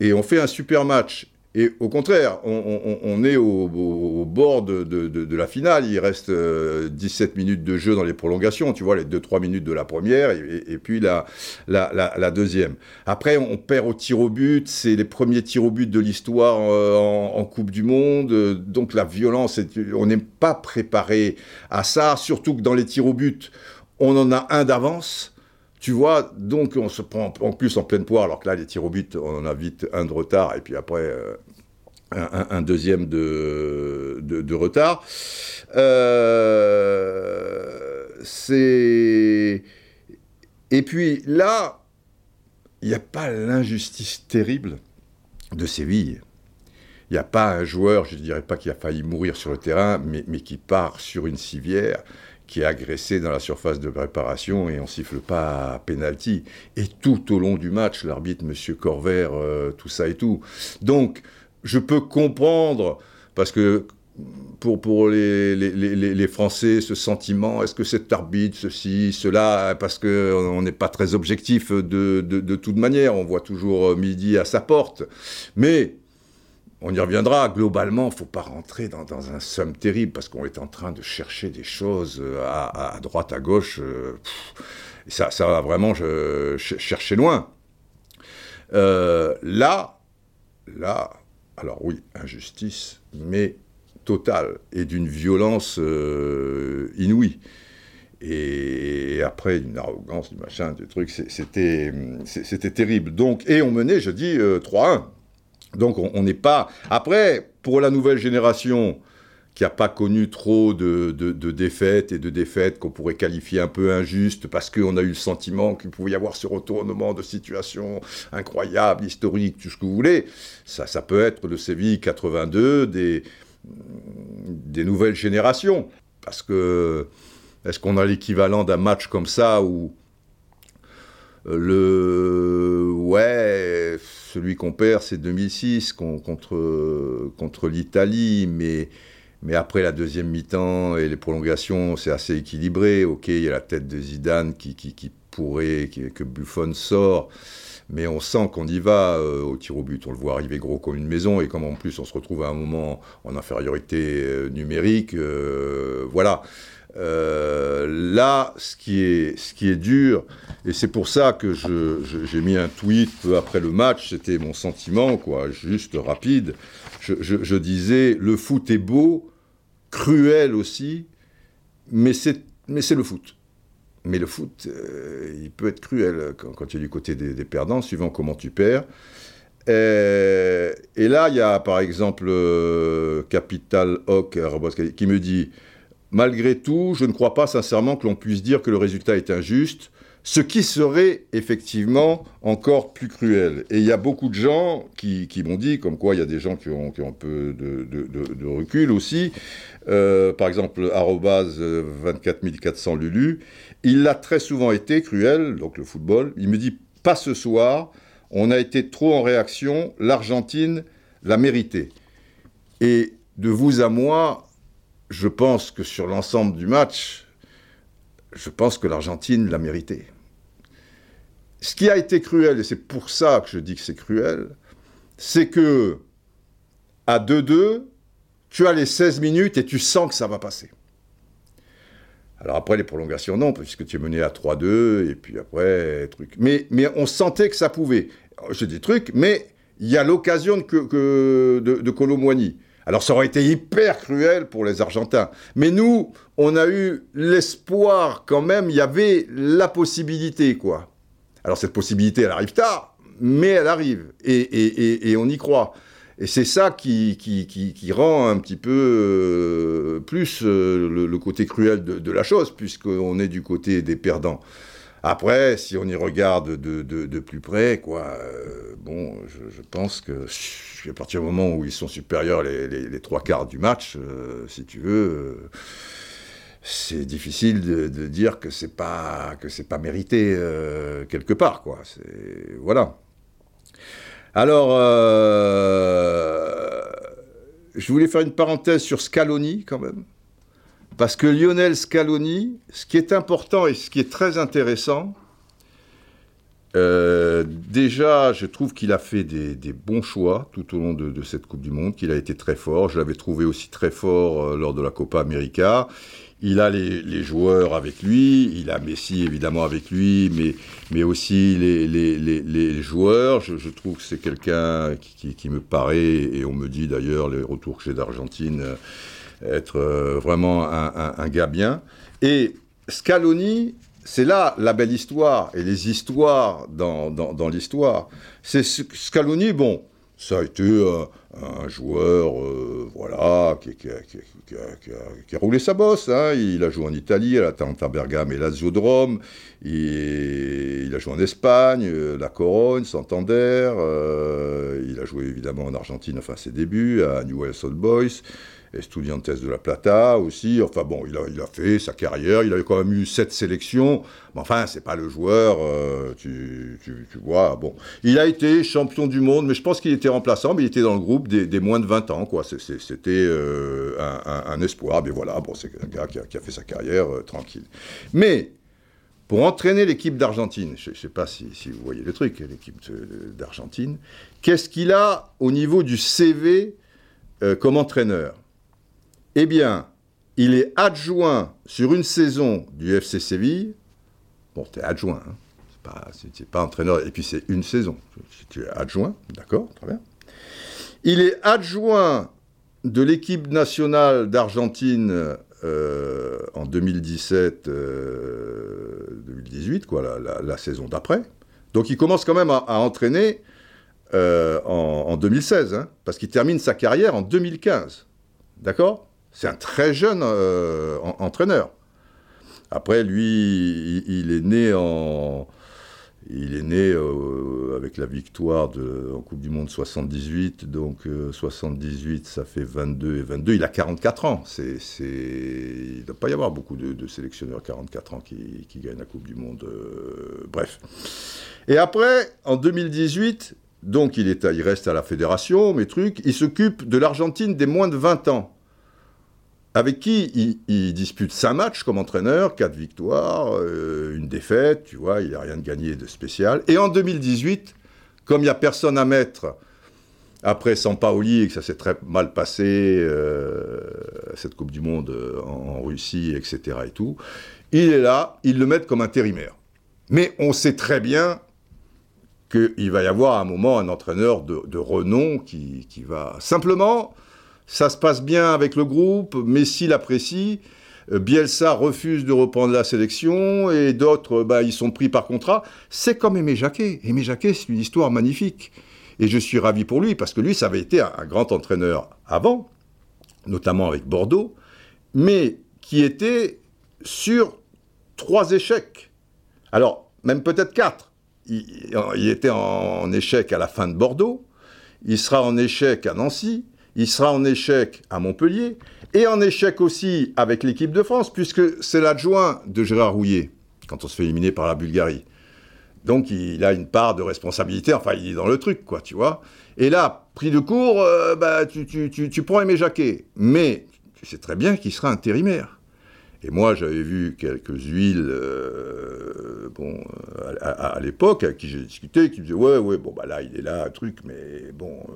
Et on fait un super match. Et au contraire, on, est au, bord de, la finale. Il reste 17 euh, minutes de jeu dans les prolongations. Tu vois, les 2-3 minutes de la première et, puis la, la, deuxième. Après, on perd au tir au but. C'est les premiers tirs au but de l'histoire euh, en, Coupe du Monde. Donc la violence, on n'est pas préparé à ça. Surtout que dans les tirs au but, on en a un d'avance. Tu vois, donc on se prend en plus en pleine poire, alors que là, les tirs au but, on en a vite un de retard, et puis après, euh, un, deuxième de, de, retard. Euh, c'est. Et puis là, il n'y a pas l'injustice terrible de Séville. Il n'y a pas un joueur, je ne dirais pas qu'il a failli mourir sur le terrain, mais, mais qui part sur une civière qui est agressé dans la surface de préparation et on siffle pas à penalty. Et tout au long du match, l'arbitre, Monsieur Corvert, euh, tout ça et tout. Donc, je peux comprendre, parce que pour, pour les, les, les, Français, ce sentiment, est-ce que cet arbitre, ceci, cela, parce qu'on n'est pas très objectif de, de, de, toute manière, on voit toujours midi à sa porte. Mais on y reviendra. Globalement, il ne faut pas rentrer dans, un somme terrible parce qu'on est en train de chercher des choses euh, à, droite, à gauche. Euh, ça, ça va vraiment chercher loin. Euh, là, là, alors oui, injustice, mais totale et d'une violence inouïe. Et après, une arrogance, du machin, du truc, c'était terrible. Donc, et on menait, je dis, 3-1. Donc on n'est pas... Après, pour la nouvelle génération qui n'a pas connu trop de, défaites et de défaites qu'on pourrait qualifier un peu injustes parce qu'on a eu le sentiment qu'il pouvait y avoir ce retournement de situation incroyable, historique, tout ce que vous voulez. Ça, ça peut être le Séville 82 des, des nouvelles générations. Parce que est-ce qu'on a l'équivalent d'un match comme ça où le ouais celui qu'on perd, c'est 2006 contre, contre l'Italie, mais, mais après la deuxième mi-temps et les prolongations, c'est assez équilibré. Ok, il y a la tête de Zidane qui, qui, pourrait, que Buffon sort, mais on sent qu'on y va euh, au tir au but. On le voit arriver gros comme une maison, et comme en plus on se retrouve à un moment en infériorité euh, numérique, euh, voilà. Là, ce qui, est, ce qui est dur, et c'est pour ça que j'ai mis un tweet peu après le match, c'était mon sentiment, quoi, juste rapide. Je, disais, le foot est beau, cruel aussi, mais c'est le foot. Mais le foot, euh, il peut être cruel quand, tu es du côté des, perdants, suivant comment tu perds. Et, et, là, il y a par exemple euh, Capital Hoc qui me dit Malgré tout, je ne crois pas sincèrement que l'on puisse dire que le résultat est injuste, ce qui serait effectivement encore plus cruel. Et il y a beaucoup de gens qui, m'ont dit, comme quoi il y a des gens qui ont, un peu de, recul aussi, euh, par exemple, 24 400 Lulu, il a très souvent été cruel, donc le football, il me dit, pas ce soir, on a été trop en réaction, l'Argentine l'a mérité. Et de vous à moi, je pense que sur l'ensemble du match, je pense que l'Argentine l'a mérité. Ce qui a été cruel, et c'est pour ça que je dis que c'est cruel, c'est que à 2-2, tu as les 16 minutes et tu sens que ça va passer. Alors après les prolongations, non, puisque tu es mené à 3-2, et puis après, truc. Mais, mais on sentait que ça pouvait. J'ai des trucs, mais il y a l'occasion de, de, de alors ça aurait été hyper cruel pour les Argentins. Mais nous, on a eu l'espoir quand même, il y avait la possibilité, quoi. Alors cette possibilité, elle arrive tard, mais elle arrive, et, on y croit. Et c'est ça qui, rend un petit peu euh, plus euh, le, côté cruel de, la chose, puisqu'on est du côté des perdants. Après, si on y regarde de, plus près, quoi, euh, bon, je, pense que à partir du moment où ils sont supérieurs les, trois quarts du match, si tu veux, c'est difficile de, dire que c'est pas que c'est pas mérité quelque part, quoi. voilà. Alors, je voulais faire une parenthèse sur Scaloni quand même. Parce que Lionel Scaloni, ce qui est important et ce qui est très intéressant, euh, déjà, je trouve qu'il a fait des, bons choix tout au long de, cette Coupe du Monde, qu'il a été très fort. Je l'avais trouvé aussi très fort euh, lors de la Copa América. Il a les, joueurs avec lui, il a Messi évidemment avec lui, mais, mais aussi les, les joueurs. Je, trouve que c'est quelqu'un qui, me paraît, et on me dit d'ailleurs les retours que j'ai d'Argentine, euh, être vraiment un, un, gars bien. Et Scaloni, c'est là la belle histoire et les histoires dans, dans, l'histoire. C'est Scaloni, bon, ça a été un joueur, euh, voilà, qui, a, roulé sa bosse. Hein. Il a joué en Italie, à l'Atalanta Bergame et Lazio de Rome. Il, il, a joué en Espagne, euh, la Corogne, Santander. Euh, il a joué évidemment en Argentine, enfin ses débuts, à Newell's Old Boys. Estudiantes de la Plata aussi. Enfin bon, il a, fait sa carrière. Il a quand même eu sept sélections. Mais enfin, c'est pas le joueur, euh, tu, vois. Bon, il a été champion du monde, mais je pense qu'il était remplaçant, mais il était dans le groupe des, moins de 20 ans. C'était euh, un, espoir. Mais voilà, bon, c'est un gars qui a, fait sa carrière euh, tranquille. Mais pour entraîner l'équipe d'Argentine, je ne sais pas si, vous voyez le truc, l'équipe d'Argentine, qu'est-ce qu'il a au niveau du CV comme entraîneur? Eh bien, il est adjoint sur une saison du FC Séville. Bon, tu es adjoint, hein. c'est pas, pas entraîneur, et puis c'est une saison. Tu es adjoint, d'accord, très bien. Il est adjoint de l'équipe nationale d'Argentine euh, en 2017-2018, euh, la, saison d'après. Donc il commence quand même à, entraîner euh, en, 2016, hein, parce qu'il termine sa carrière en 2015. D'accord? C'est un très jeune euh, entraîneur. Après, lui, il, est né euh, avec la victoire en Coupe du Monde 78, donc 78, euh, ça fait 22 et 22. Il a 44 ans. Il ne doit pas y avoir beaucoup de, sélectionneurs 44 ans qui, gagnent la Coupe du Monde. bref. Et après, en 2018, donc il reste à la fédération, mes trucs, il s'occupe de l'Argentine des moins de 20 ans avec qui il, dispute 5 matchs comme entraîneur, 4 victoires, euh, une défaite, tu vois, il n'a rien de gagné de spécial. Et en 2018, comme il n'y a personne à mettre après Sampaoli et que ça s'est très mal passé, euh, cette Coupe du Monde en, Russie, etc. et tout, il est là, ils le mettent comme intérimaire. Mais on sait très bien qu'il va y avoir à un moment un entraîneur de, renom qui va... Simplement, ça se passe bien avec le groupe, Messi l'apprécie. Euh, Bielsa refuse de reprendre la sélection et d'autres, bah, ils sont pris par contrat. C'est comme Aimé Jacquet. Aimé Jacquet, c'est une histoire magnifique. Et je suis ravi pour lui parce que lui, ça avait été un, grand entraîneur avant, notamment avec Bordeaux, mais qui était sur trois échecs. Alors, même peut-être quatre. Il, était en échec à la fin de Bordeaux, il sera en échec à Nancy, il sera en échec à Montpellier et en échec aussi avec l'équipe de France, puisque c'est l'adjoint de Gérard Rouillet quand on se fait éliminer par la Bulgarie. Donc il a une part de responsabilité, enfin il est dans le truc, quoi, tu vois. Et là, pris de court, euh, bah, tu, tu, tu, prends Aimé Jacquet. Mais tu sais très bien qu'il sera intérimaire. Et moi, j'avais vu quelques huiles, euh, bon, à, l'époque, avec qui j'ai discuté, qui me disaient, ouais, ouais, bon, bah là, il est là, un truc, mais bon, euh,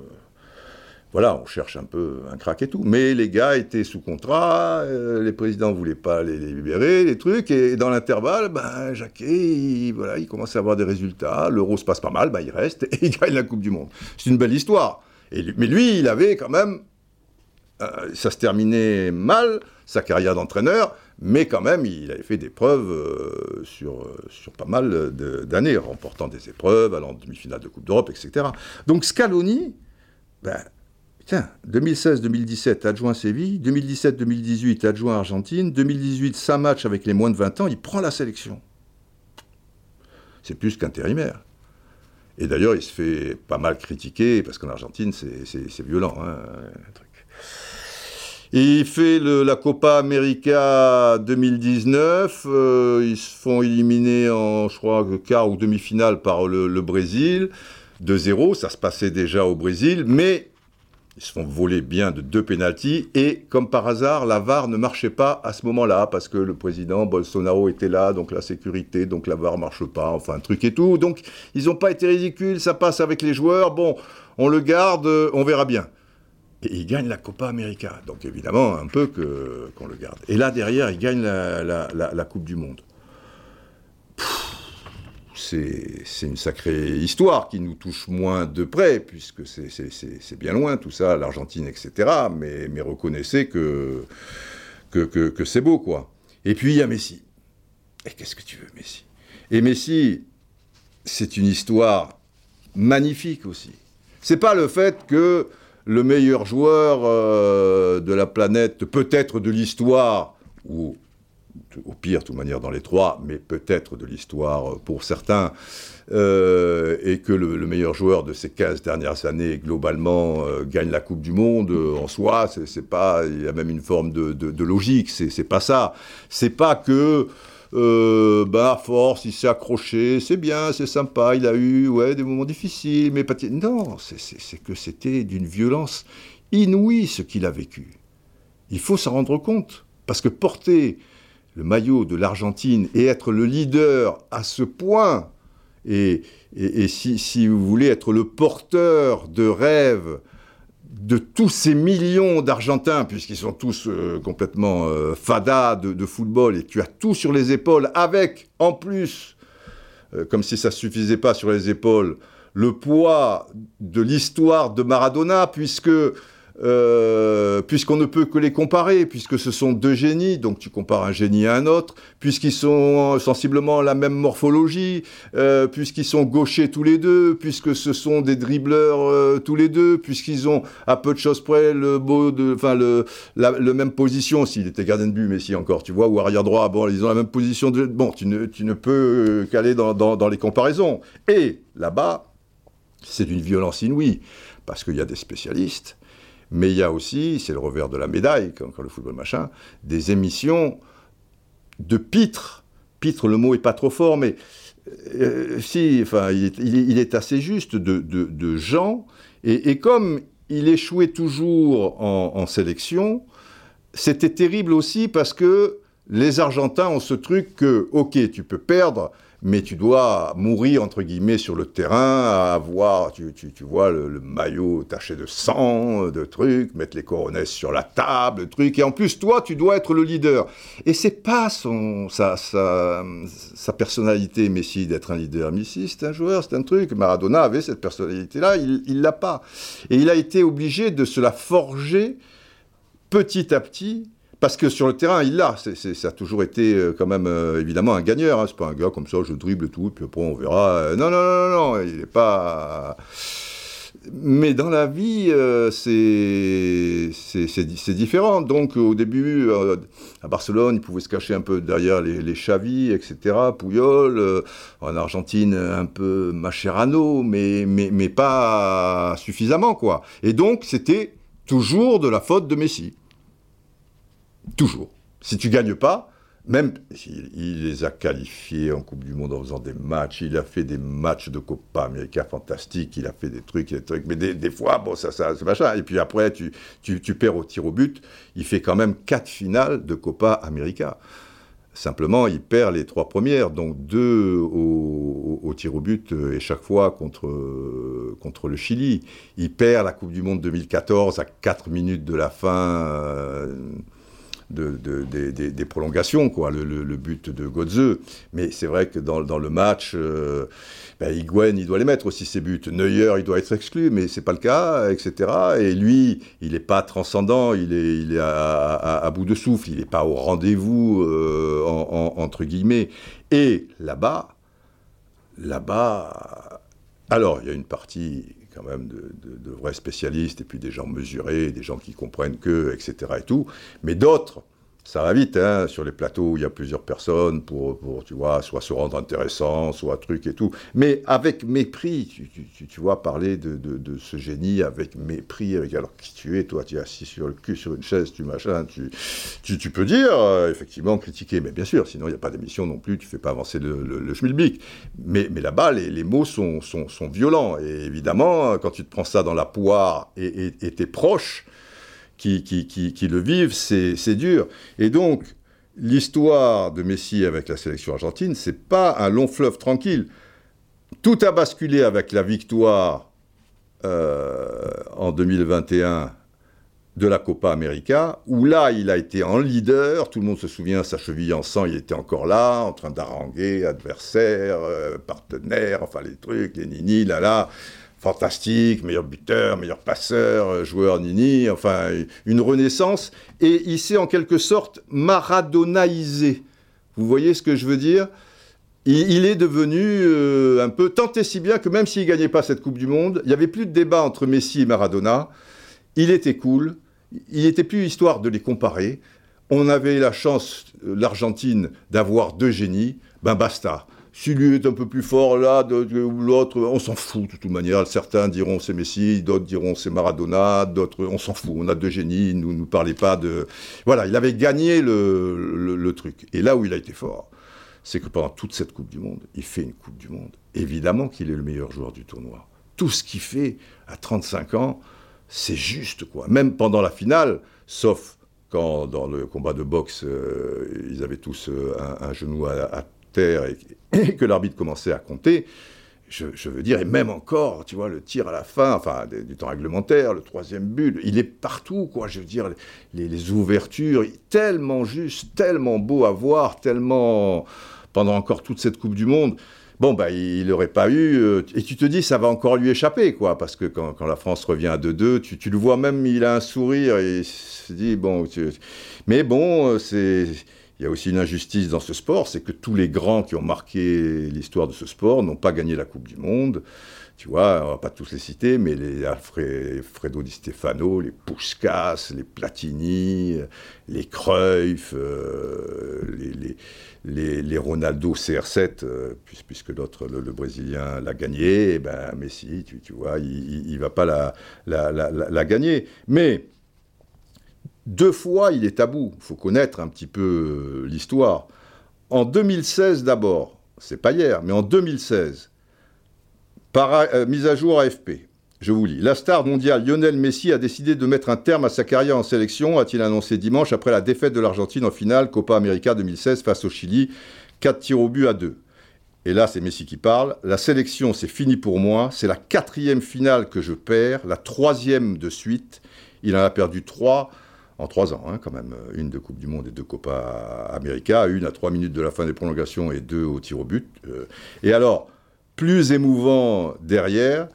voilà, on cherche un peu un crack et tout. Mais les gars étaient sous contrat, euh, les présidents voulaient pas les, libérer, les trucs, et dans l'intervalle, ben, Jacquet, il, voilà, il commence à avoir des résultats, l'euro se passe pas mal, ben, il reste, et il gagne la Coupe du Monde. C'est une belle histoire. Et, mais lui, il avait quand même, euh, ça se terminait mal, sa carrière d'entraîneur, mais quand même, il avait fait des preuves euh, sur, sur pas mal d'années, remportant des épreuves, allant en demi-finale de Coupe d'Europe, etc. Donc Scaloni, ben, Tiens, 2016-2017, adjoint Séville, 2017-2018, adjoint Argentine, 2018, 5 matchs avec les moins de 20 ans, il prend la sélection. C'est plus qu'intérimaire. Et d'ailleurs, il se fait pas mal critiquer, parce qu'en Argentine, c'est violent. Hein, il fait la Copa América 2019. Euh, ils se font éliminer en, je crois, quart ou demi-finale par le Brésil. 2-0, ça se passait déjà au Brésil. Mais Ils se font voler bien de deux pénalties et comme par hasard, la VAR ne marchait pas à ce moment-là parce que le président Bolsonaro était là, donc la sécurité, donc la VAR marche pas, enfin un truc et tout. Donc ils n'ont pas été ridicules, ça passe avec les joueurs. Bon, on le garde, on verra bien. Et il gagne la Copa América. Donc évidemment, un peu qu'on le garde. Et là, derrière, il gagne la Coupe du Monde c'est une sacrée histoire qui nous touche moins de près, puisque c'est bien loin tout ça, l'Argentine, etc. Mais, reconnaissez que, c'est beau, quoi. Et puis il y a Messi. Et qu'est-ce que tu veux, Messi? Et Messi, c'est une histoire magnifique aussi. C'est pas le fait que le meilleur joueur euh, de la planète, peut-être de l'histoire, ou au pire, de toute manière, dans les trois, mais peut-être de l'histoire pour certains, euh, et que le, meilleur joueur de ces 15 dernières années, globalement, euh, gagne la Coupe du Monde, euh, en soi, c'est pas, il y a même une forme de, de, logique, c'est pas ça. C'est pas que, bah, à force, il s'est accroché, c'est bien, c'est sympa, il a eu, ouais, des moments difficiles, mais pas... Non, c'est que c'était d'une violence inouïe ce qu'il a vécu. Il faut s'en rendre compte. Parce que porter le maillot de l'Argentine et être le leader à ce point, et, si, vous voulez être le porteur de rêve de tous ces millions d'Argentins, puisqu'ils sont tous euh, complètement euh, fadas de, football, et tu as tout sur les épaules, avec en plus, euh, comme si ça ne suffisait pas sur les épaules, le poids de l'histoire de Maradona, puisque euh, puisqu'on ne peut que les comparer, puisque ce sont deux génies, donc tu compares un génie à un autre, puisqu'ils sont sensiblement la même morphologie, euh, puisqu'ils sont gauchers tous les deux, puisque ce sont des dribbleurs euh, tous les deux, puisqu'ils ont à peu de choses près le la, même position, s'il était gardien de but, mais si encore, tu vois, ou arrière droit, bon, ils ont la même position, de, bon, tu ne, peux qu'aller dans, dans, dans les comparaisons. Et là-bas, c'est d'une violence inouïe, parce qu'il y a des spécialistes mais il y a aussi, c'est le revers de la médaille, quand, le football machin, des émissions de pitre. Pitre, le mot est pas trop fort, mais euh, si, enfin, il est, assez juste de, gens. Et, comme il échouait toujours en, en sélection, c'était terrible aussi parce que les Argentins ont ce truc que, ok, tu peux perdre, mais tu dois mourir, entre guillemets, sur le terrain, avoir, tu, vois, le, maillot taché de sang, de trucs, mettre les coronesses sur la table, de trucs, et en plus, toi, tu dois être le leader. Et c'est pas son, sa, sa, sa personnalité, Messi, d'être un leader. Messi, c'est un joueur, c'est un truc. Maradona avait cette personnalité-là, il l'a pas. Et il a été obligé de se la forger petit à petit parce que sur le terrain, il l'a. ça a toujours été euh, quand même euh, évidemment un gagneur. Hein. C'est pas un gars comme ça, je dribble tout, puis après on verra. Euh, non, non, non, non, il n'est pas. Mais dans la vie, c'est différent. Donc au début, à Barcelone, il pouvait se cacher un peu derrière les, les etc., Puyol. en Argentine, un peu Macherano, mais, mais, mais pas suffisamment, quoi. Et donc, c'était toujours de la faute de Messi. Toujours. Si tu gagnes pas, même il, les a qualifiés en Coupe du Monde en faisant des matchs, il a fait des matchs de Copa América fantastiques, il a fait des trucs, des trucs, mais des, fois, bon, ça, ça, c'est machin. Et puis après, tu, tu, tu, perds au tir au but. Il fait quand même quatre finales de Copa América. Simplement, il perd les trois premières, donc deux au, tir au but euh, et chaque fois contre, contre le Chili. Il perd la Coupe du Monde 2014 à 4 minutes de la fin. Euh, de, des prolongations, quoi, le, but de Godze. Mais c'est vrai que dans, le match, euh, ben, il doit les mettre aussi, ses buts. Neuer, il doit être exclu, mais c'est pas le cas, etc. Et lui, il n'est pas transcendant, il est, il est à, bout de souffle, il n'est pas au rendez-vous, euh, entre guillemets. Et là-bas, là-bas, alors, il y a une partie quand même de, vrais spécialistes, et puis des gens mesurés, des gens qui comprennent que, etc. et tout. Mais d'autres ça va vite, hein, sur les plateaux où il y a plusieurs personnes pour, pour, tu vois, soit se rendre intéressant, soit truc et tout. Mais avec mépris, tu, tu, tu vois, parler de, de, de, ce génie avec mépris, avec alors qui tu es, toi, tu es assis sur le cul, sur une chaise, tu machin, tu, tu, tu peux dire, euh, effectivement, critiquer, mais bien sûr, sinon il n'y a pas d'émission non plus, tu fais pas avancer le, le, schmilblick. Mais, mais là-bas, les, les, mots sont, sont, sont, violents, et évidemment, quand tu te prends ça dans la poire et tes proches, qui, le vivent, c'est dur. Et donc, l'histoire de Messi avec la sélection argentine, c'est pas un long fleuve tranquille. Tout a basculé avec la victoire euh, en 2021 de la Copa América, où là, il a été en leader, tout le monde se souvient, sa cheville en sang, il était encore là, en train d'haranguer adversaires, euh, partenaires, enfin les trucs, les nini, là, là fantastique, meilleur buteur, meilleur passeur, euh, joueur Nini, enfin une renaissance, et il s'est en quelque sorte maradonaïsé. Vous voyez ce que je veux dire? Il, il, est devenu euh, un peu, tant et si bien que même s'il ne gagnait pas cette Coupe du Monde, il n'y avait plus de débat entre Messi et Maradona, il était cool, il n'était plus histoire de les comparer, on avait la chance, euh, l'Argentine, d'avoir deux génies, ben basta. Si lui est un peu plus fort là, ou l'autre, on s'en fout de toute manière. Certains diront c'est Messi, d'autres diront c'est Maradona, d'autres, on s'en fout. On a deux génies, ne nous, nous parlez pas de. Voilà, il avait gagné le, le, truc. Et là où il a été fort, c'est que pendant toute cette Coupe du Monde, il fait une Coupe du Monde. Évidemment qu'il est le meilleur joueur du tournoi. Tout ce qu'il fait à 35 ans, c'est juste quoi. Même pendant la finale, sauf quand dans le combat de boxe, euh, ils avaient tous euh, un, un, genou à, à terre et, et que l'arbitre commençait à compter, je, veux dire, et même encore, tu vois, le tir à la fin, enfin, du temps réglementaire, le troisième but, il est partout, quoi, je veux dire, les, ouvertures, tellement juste, tellement beau à voir, tellement, pendant encore toute cette Coupe du Monde, bon, bah, il n'aurait pas eu, euh, et tu te dis, ça va encore lui échapper, quoi, parce que quand, la France revient à 2-2, tu, le vois même, il a un sourire, et il se dit, bon, mais bon, euh, c'est il y a aussi une injustice dans ce sport, c'est que tous les grands qui ont marqué l'histoire de ce sport n'ont pas gagné la Coupe du Monde. Tu vois, on va pas tous les citer, mais les Alfredo Di Stefano, les Puskas, les Platini, les Cruyff, euh, les, les, les, Ronaldo CR7, euh, puisque l'autre, le, le, Brésilien, l'a gagné, eh ben Messi, tu, tu vois, il ne va pas la, la, la, la gagner. Mais deux fois, il est bout. Il faut connaître un petit peu euh, l'histoire. En 2016 d'abord, c'est pas hier, mais en 2016, par euh, mise à jour AFP, je vous lis. La star mondiale Lionel Messi a décidé de mettre un terme à sa carrière en sélection, a-t-il annoncé dimanche après la défaite de l'Argentine en finale Copa América 2016 face au Chili, 4 tirs au but à 2. Et là, c'est Messi qui parle. La sélection, c'est fini pour moi. C'est la quatrième finale que je perds, la troisième de suite. Il en a perdu trois en trois ans, hein, quand même. Une de Coupe du Monde et deux Copa América, une à trois minutes de la fin des prolongations et deux au tir au but. Euh. Et alors, plus émouvant derrière,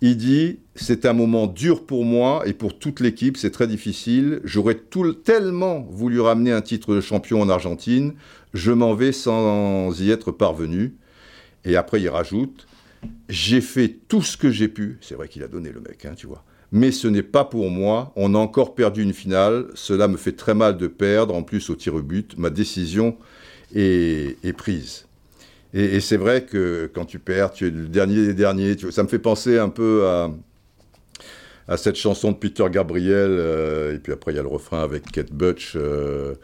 il dit c'est un moment dur pour moi et pour toute l'équipe, c'est très difficile. J'aurais tellement voulu ramener un titre de champion en Argentine, je m'en vais sans y être parvenu. Et après, il rajoute j'ai fait tout ce que j'ai pu. C'est vrai qu'il a donné le mec, hein, tu vois mais ce n'est pas pour moi. On a encore perdu une finale. Cela me fait très mal de perdre. En plus, au tir au but, ma décision est, prise. Et, c'est vrai que quand tu perds, tu es le dernier des derniers. Ça me fait penser un peu à, cette chanson de Peter Gabriel. Euh, et puis après, il y a le refrain avec Kate Butch. Euh,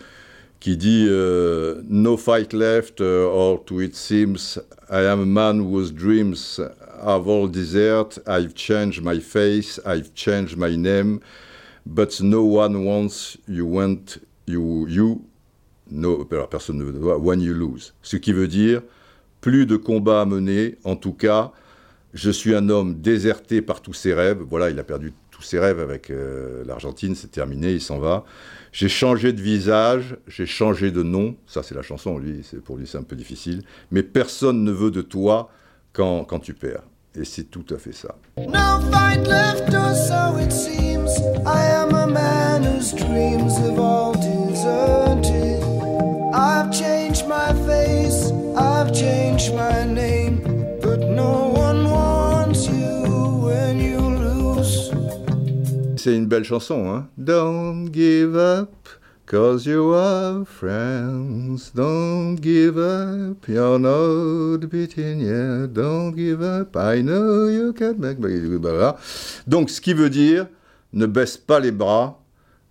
qui dit uh, No fight left, uh, or to it seems, I am a man whose dreams have all desert. I've changed my face, I've changed my name, but no one wants you you you. No, personne ne veut when you lose. Ce qui veut dire plus de combats à mener. En tout cas, je suis un homme déserté par tous ses rêves. Voilà, il a perdu tous ses rêves avec euh, l'Argentine, c'est terminé, il s'en va. J'ai changé de visage, j'ai changé de nom, ça c'est la chanson, lui, pour lui c'est un peu difficile, mais personne ne veut de toi quand, quand tu perds. Et c'est tout à fait ça. No fight left or so it seems. I am a man whose dreams have all deserted. I've changed my face, I've changed my name, but no one wants you when you lose. C'est une belle chanson, hein? Don't give up. Cause you are friends, don't give up, you're not beaten yet, don't give up, I know you can make... Donc ce qui veut dire, ne baisse pas les bras,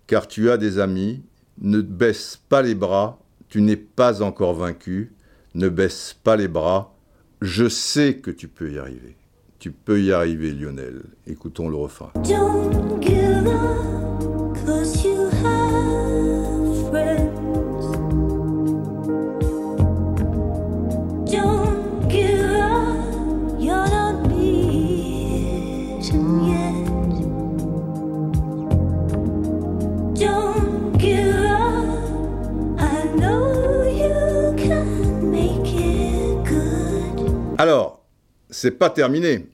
car tu as des amis, ne baisse pas les bras, tu n'es pas encore vaincu, ne baisse pas les bras, je sais que tu peux y arriver. Tu peux y arriver, Lionel. Écoutons le refrain. Don't give up, c'est pas terminé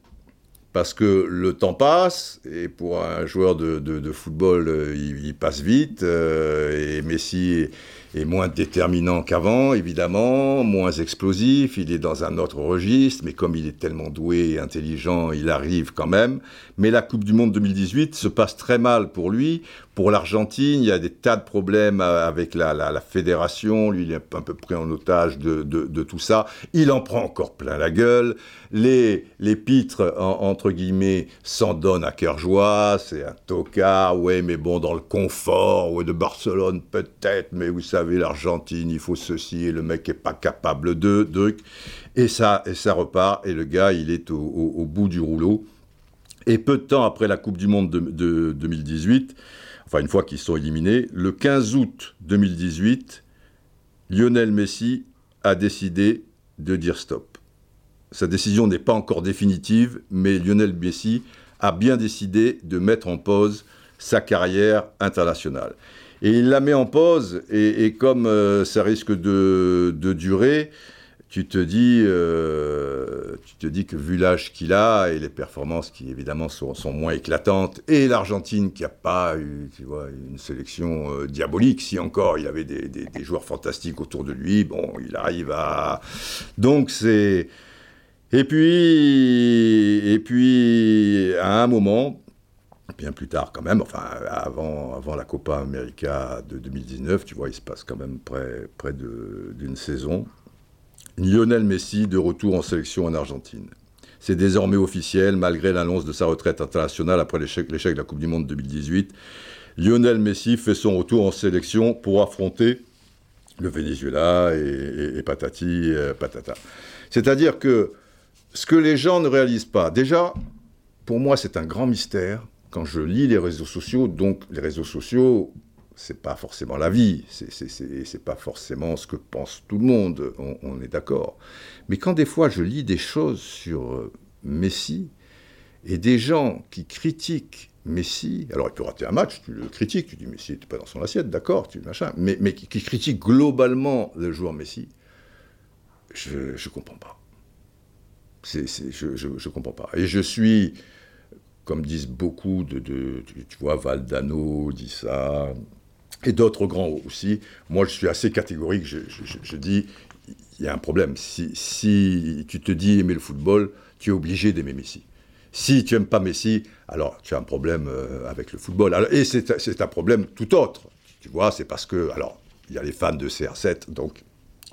parce que le temps passe, et pour un joueur de, football, euh, il, passe vite, euh, et Messi est moins déterminant qu'avant, évidemment, moins explosif, il est dans un autre registre, mais comme il est tellement doué et intelligent, il arrive quand même. Mais la Coupe du Monde 2018 se passe très mal pour lui. Pour l'Argentine, il y a des tas de problèmes avec la, fédération, lui il est un peu pris en otage de, tout ça. Il en prend encore plein la gueule. Les, les pitres, entre guillemets, s'en donnent à cœur joie, c'est un tocard, ouais, mais bon, dans le confort, ouais, de Barcelone peut-être, mais vous savez, savez, l'Argentine, il faut ceci, et le mec n'est pas capable de, truc. Et ça, et ça repart, et le gars, il est au, bout du rouleau. Et peu de temps après la Coupe du Monde de, 2018, enfin une fois qu'ils sont éliminés, le 15 août 2018, Lionel Messi a décidé de dire stop. Sa décision n'est pas encore définitive, mais Lionel Messi a bien décidé de mettre en pause sa carrière internationale. Et il la met en pause, et, comme euh, ça risque de, durer, tu te dis, euh, tu te dis que vu l'âge qu'il a et les performances qui évidemment sont, moins éclatantes, et l'Argentine qui n'a pas eu, tu vois, une sélection euh, diabolique, si encore il avait des, joueurs fantastiques autour de lui, bon, il arrive à, donc c'est, et puis, et puis à un moment, bien plus tard quand même, enfin avant, avant la Copa América de 2019, tu vois, il se passe quand même près, près d'une saison. Lionel Messi de retour en sélection en Argentine. C'est désormais officiel, malgré l'annonce de sa retraite internationale après l'échec de la Coupe du Monde 2018. Lionel Messi fait son retour en sélection pour affronter le Venezuela et, patati euh, patata. C'est-à-dire que ce que les gens ne réalisent pas, déjà, pour moi, c'est un grand mystère quand je lis les réseaux sociaux, donc les réseaux sociaux, c'est pas forcément la vie, c'est pas forcément ce que pense tout le monde, on, est d'accord. Mais quand des fois je lis des choses sur euh, Messi et des gens qui critiquent Messi, alors il peut rater un match, tu le critiques, tu dis Messi n'était pas dans son assiette, d'accord, tu machin, mais, mais qui, critiquent globalement le joueur Messi, je ne comprends pas. je, je, comprends pas. Et je suis comme disent beaucoup de, tu vois, Valdano dit ça, et d'autres grands aussi. Moi, je suis assez catégorique, je, dis, il y a un problème. Si, tu te dis aimer le football, tu es obligé d'aimer Messi. Si tu n'aimes pas Messi, alors tu as un problème euh, avec le football. et c'est un problème tout autre. Tu vois, c'est parce que, alors, il y a les fans de CR7, donc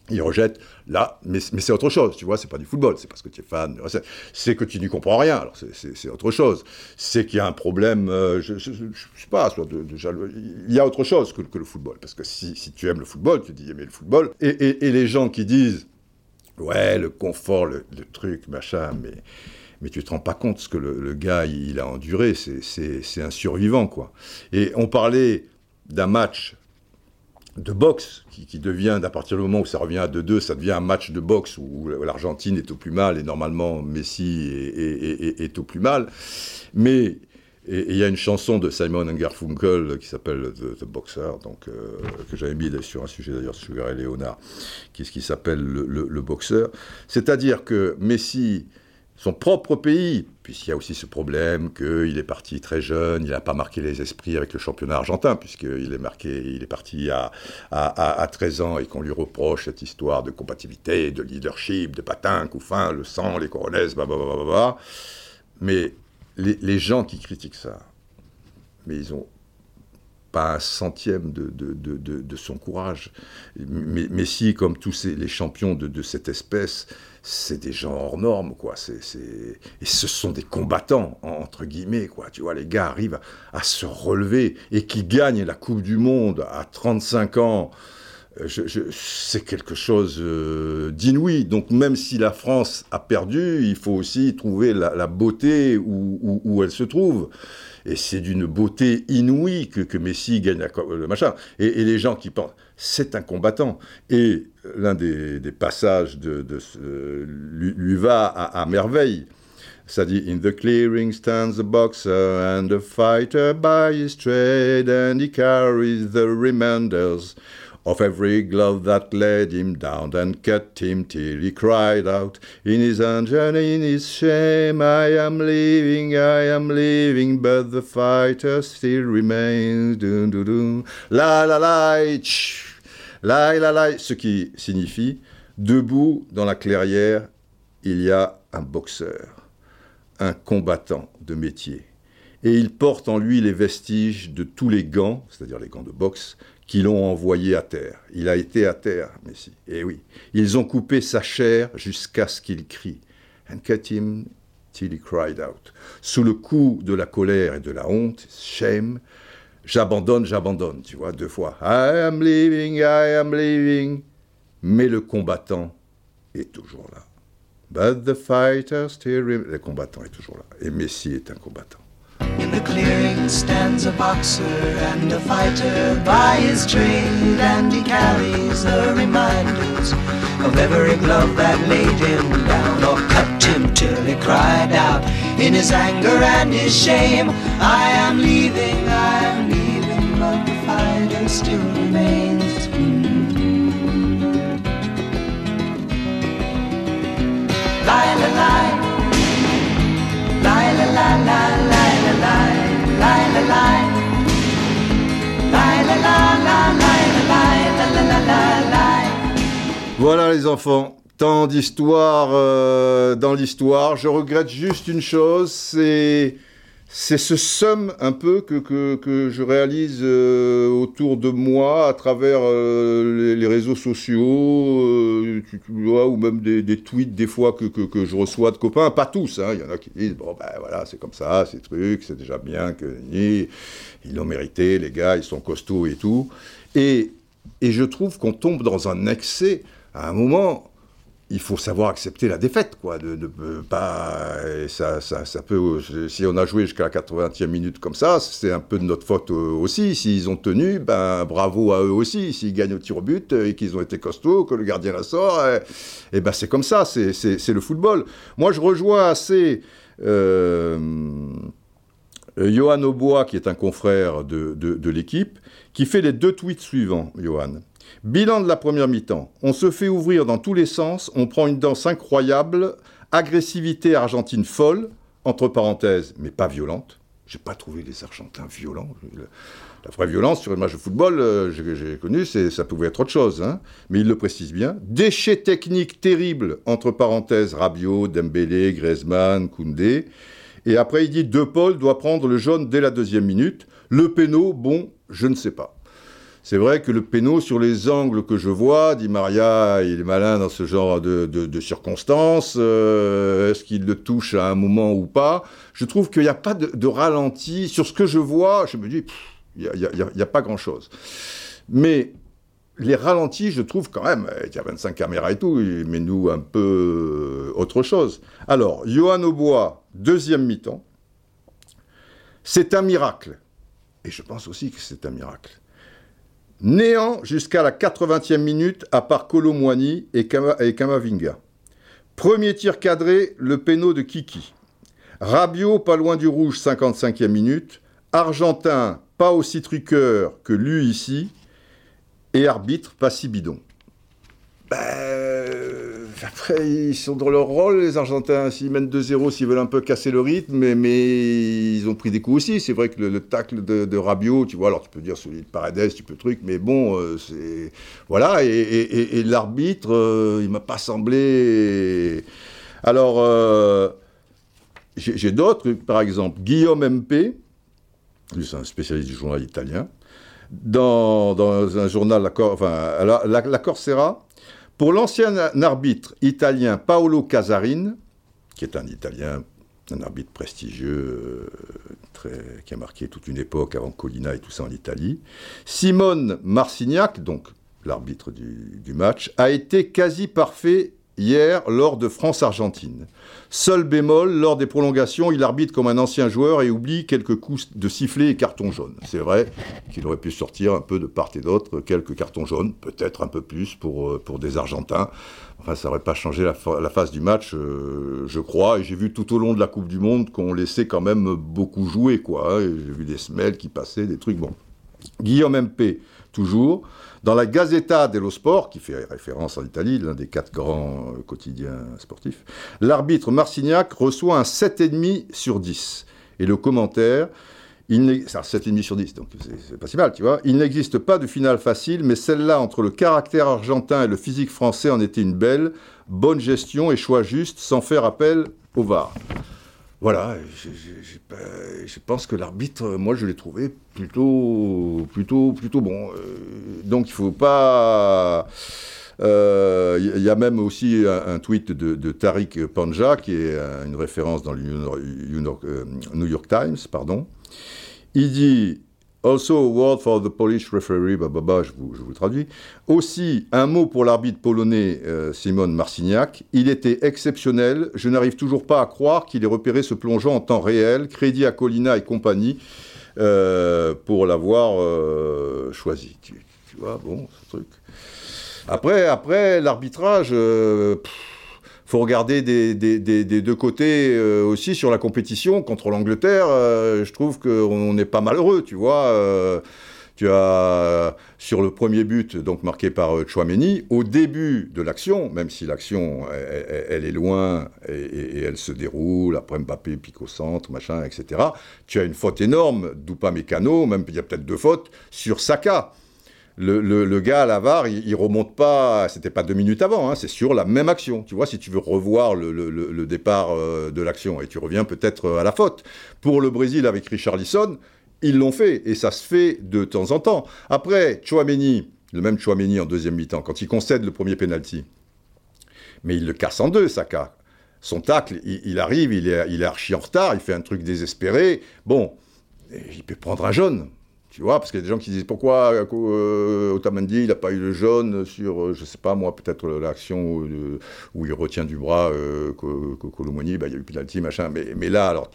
il rejette. Là, mais, c'est autre chose, tu vois, c'est pas du football, c'est parce que tu es fan, c'est que tu n'y comprends rien, alors c'est autre chose. C'est qu'il y a un problème, euh, je, sais pas, soit de, il y a autre chose que, le football, parce que si, tu aimes le football, tu dis aimer le football, et, les gens qui disent, ouais, le confort, le, truc, machin, mais, mais tu te rends pas compte ce que le, gars, il a enduré, c'est un survivant, quoi. Et on parlait d'un match de boxe qui, devient, à partir du moment où ça revient à 2-2, ça devient un match de boxe où, l'Argentine est au plus mal et normalement Messi est, au plus mal. Mais il y a une chanson de Simon Garfunkel qui s'appelle The, Boxer, donc, euh, que j'avais mis sur un sujet d'ailleurs sur et Léonard, qui, qui s'appelle le, le Boxeur. C'est-à-dire que Messi son propre pays, puisqu'il y a aussi ce problème qu'il est parti très jeune, il n'a pas marqué les esprits avec le championnat argentin, puisqu'il est, marqué, il est parti à, à, 13 ans et qu'on lui reproche cette histoire de compatibilité, de leadership, de patin, couffin, le sang, les coronaises, blablabla. Mais les, gens qui critiquent ça, mais ils ont pas un centième de, de, son courage. Messi, comme tous les champions de, cette espèce, c'est des gens hors normes, quoi. Et ce sont des combattants, entre guillemets, quoi. Tu vois, les gars arrivent à, se relever et qui gagnent la Coupe du Monde à 35 ans. Euh, c'est quelque chose euh, d'inouï. Donc même si la France a perdu, il faut aussi trouver la, beauté où, elle se trouve. Et c'est d'une beauté inouïe que, Messi gagne le machin. Et, les gens qui pensent, c'est un combattant. Et l'un des, passages de, lui, va à, merveille. Ça dit In the clearing stands the boxer and the fighter by his trade, and he carries the reminders of every glove that laid him down and cut him till he cried out in his anger and in his shame, I am leaving, I am leaving, but the fighter still remains. Dun, dun, dun. La la la, la la ce qui signifie debout dans la clairière, il y a un boxeur, un combattant de métier. Et il porte en lui les vestiges de tous les gants, c'est-à-dire les gants de boxe, qui l'ont envoyé à terre. Il a été à terre, Messi. Et eh oui, ils ont coupé sa chair jusqu'à ce qu'il crie. And cut him till he cried out. Sous le coup de la colère et de la honte, shame, j'abandonne, j'abandonne, tu vois, deux fois. I am leaving, I am leaving. Mais le combattant est toujours là. But the fighter still remains. Le combattant est toujours là. Et Messi est un combattant. In the clearing stands a boxer and a fighter by his trade, and he carries the reminders of every glove that laid him down or cut him till he cried out in his anger and his shame. I am leaving, I still. Voilà les enfants, tant d'histoire euh, dans l'histoire. Je regrette juste une chose, c'est c'est ce somme un peu que, que, je réalise euh, autour de moi à travers euh, les, réseaux sociaux, tu, vois, ou même des, tweets des fois que, que, je reçois de copains, pas tous, hein. il y en a qui disent, bon ben voilà, c'est comme ça, ces trucs, c'est déjà bien, que ils l'ont mérité, les gars, ils sont costauds et tout. Et, et je trouve qu'on tombe dans un excès à un moment, il faut savoir accepter la défaite, quoi. De, pas, ça, ça, ça, peut, si on a joué jusqu'à la 80e minute comme ça, c'est un peu de notre faute aussi. S'ils ont tenu, ben bravo à eux aussi. S'ils gagnent au tir au but et qu'ils ont été costauds, que le gardien la sort, et, ben c'est comme ça. C'est le football. Moi, je rejoins assez. Euh, Johan Aubois, qui est un confrère de, de l'équipe, qui fait les deux tweets suivants, Johan. Bilan de la première mi-temps. On se fait ouvrir dans tous les sens, on prend une danse incroyable, agressivité argentine folle, entre parenthèses, mais pas violente. J'ai pas trouvé les Argentins violents. La vraie violence sur le match de football, euh, j'ai connu, ça pouvait être autre chose. Hein. Mais il le précise bien. Déchets techniques terribles, entre parenthèses, Rabiot, Dembélé, Griezmann, Koundé. Et après, il dit De Paul doit prendre le jaune dès la deuxième minute. Le péno, bon, je ne sais pas. C'est vrai que le péno, sur les angles que je vois, dit Maria, il est malin dans ce genre de, circonstances. Euh, est-ce qu'il le touche à un moment ou pas? Je trouve qu'il n'y a pas de, ralenti. Sur ce que je vois, je me dis, il n'y a, pas grand-chose. Mais les ralentis, je trouve quand même, il y a 25 caméras et tout, mais nous un peu euh, autre chose. Alors, Johan Aubois, deuxième mi-temps, c'est un miracle. Et je pense aussi que c'est un miracle. Néant jusqu'à la 80e minute, à part Colomwani et, Kamavinga. Premier tir cadré, le péno de Kiki. Rabiot, pas loin du rouge, 55e minute. Argentin, pas aussi truqueur que lui ici. Et arbitre, pas si bidon. Ben, après, ils sont dans leur rôle, les Argentins. S'ils mènent 2-0, s'ils veulent un peu casser le rythme, mais, ils ont pris des coups aussi. C'est vrai que le, tacle de, Rabiot, tu vois, alors tu peux dire celui de Paredes, tu peux truc, mais bon, euh, c'est. Voilà, et, l'arbitre, euh, il m'a pas semblé. Alors, euh, j'ai d'autres, par exemple, Guillaume MP, c'est un spécialiste du journal italien, dans, un journal, la, enfin, la, Corsera, pour l'ancien arbitre italien Paolo Casarin, qui est un Italien, un arbitre prestigieux, très, qui a marqué toute une époque avant Colina et tout ça en Italie, Simone Marcignac, donc l'arbitre du match, a été quasi parfait hier lors de France-Argentine. Seul bémol, lors des prolongations, il arbitre comme un ancien joueur et oublie quelques coups de sifflet et carton jaune. C'est vrai qu'il aurait pu sortir un peu de part et d'autre quelques cartons jaunes, peut-être un peu plus pour, euh, pour des Argentins. Enfin, ça n'aurait pas changé la, la, phase du match, euh, je crois. Et j'ai vu tout au long de la Coupe du Monde qu'on laissait quand même beaucoup jouer, quoi. J'ai vu des semelles qui passaient, des trucs. Bon. Guillaume MP, toujours. Dans la Gazzetta dello Sport, qui fait référence en Italie, l'un des quatre grands euh, quotidiens sportifs, l'arbitre Marcignac reçoit un 7,5 sur 10. Et le commentaire, il un 7,5 sur 10, donc c'est pas si mal, tu vois. Il n'existe pas de finale facile, mais celle-là, entre le caractère argentin et le physique français, en était une belle. Bonne gestion et choix juste, sans faire appel au VAR. Voilà, je, pense que l'arbitre, moi je l'ai trouvé plutôt, plutôt, bon. Euh, donc il faut pas. Il euh, y a même aussi un, tweet de, Tariq Panja, qui est une référence dans le New York Times, pardon. Il dit Also a word for the Polish referee, bah, je, vous, je vous traduis. Aussi, un mot pour l'arbitre polonais euh, Simon Marcignac. Il était exceptionnel. Je n'arrive toujours pas à croire qu'il ait repéré ce plongeon en temps réel. Crédit à Colina et compagnie euh, pour l'avoir euh, choisi. Tu, vois, bon, ce truc. Après, après l'arbitrage faut regarder des, deux côtés euh, aussi sur la compétition contre l'Angleterre. Euh, je trouve qu'on n'est pas malheureux, tu vois. Euh, tu as sur le premier but, donc marqué par Chouameni, au début de l'action, même si l'action elle, est loin et, elle se déroule, après Mbappé pique au centre, machin, etc. Tu as une faute énorme d'Upamecano, même il y a peut-être deux fautes sur Saka le, gars à la il, remonte pas, c'était pas deux minutes avant, hein, c'est sur la même action. Tu vois, si tu veux revoir le, départ euh, de l'action, et tu reviens peut-être euh, à la faute. Pour le Brésil avec Richarlison, ils l'ont fait, et ça se fait de temps en temps. Après, Chouameni, le même Chouameni en deuxième mi-temps, quand il concède le premier penalty, mais il le casse en deux, Saka. Son tacle, il, arrive, il est, il est archi en retard, il fait un truc désespéré. Bon, il peut prendre un jaune. Tu vois, parce qu'il y a des gens qui disent pourquoi euh, Otamendi il n'a pas eu le jaune sur, euh, je sais pas moi, peut-être l'action où, il retient du bras euh, Colomoni, bah, il y a eu penalty, machin. Mais, là, alors,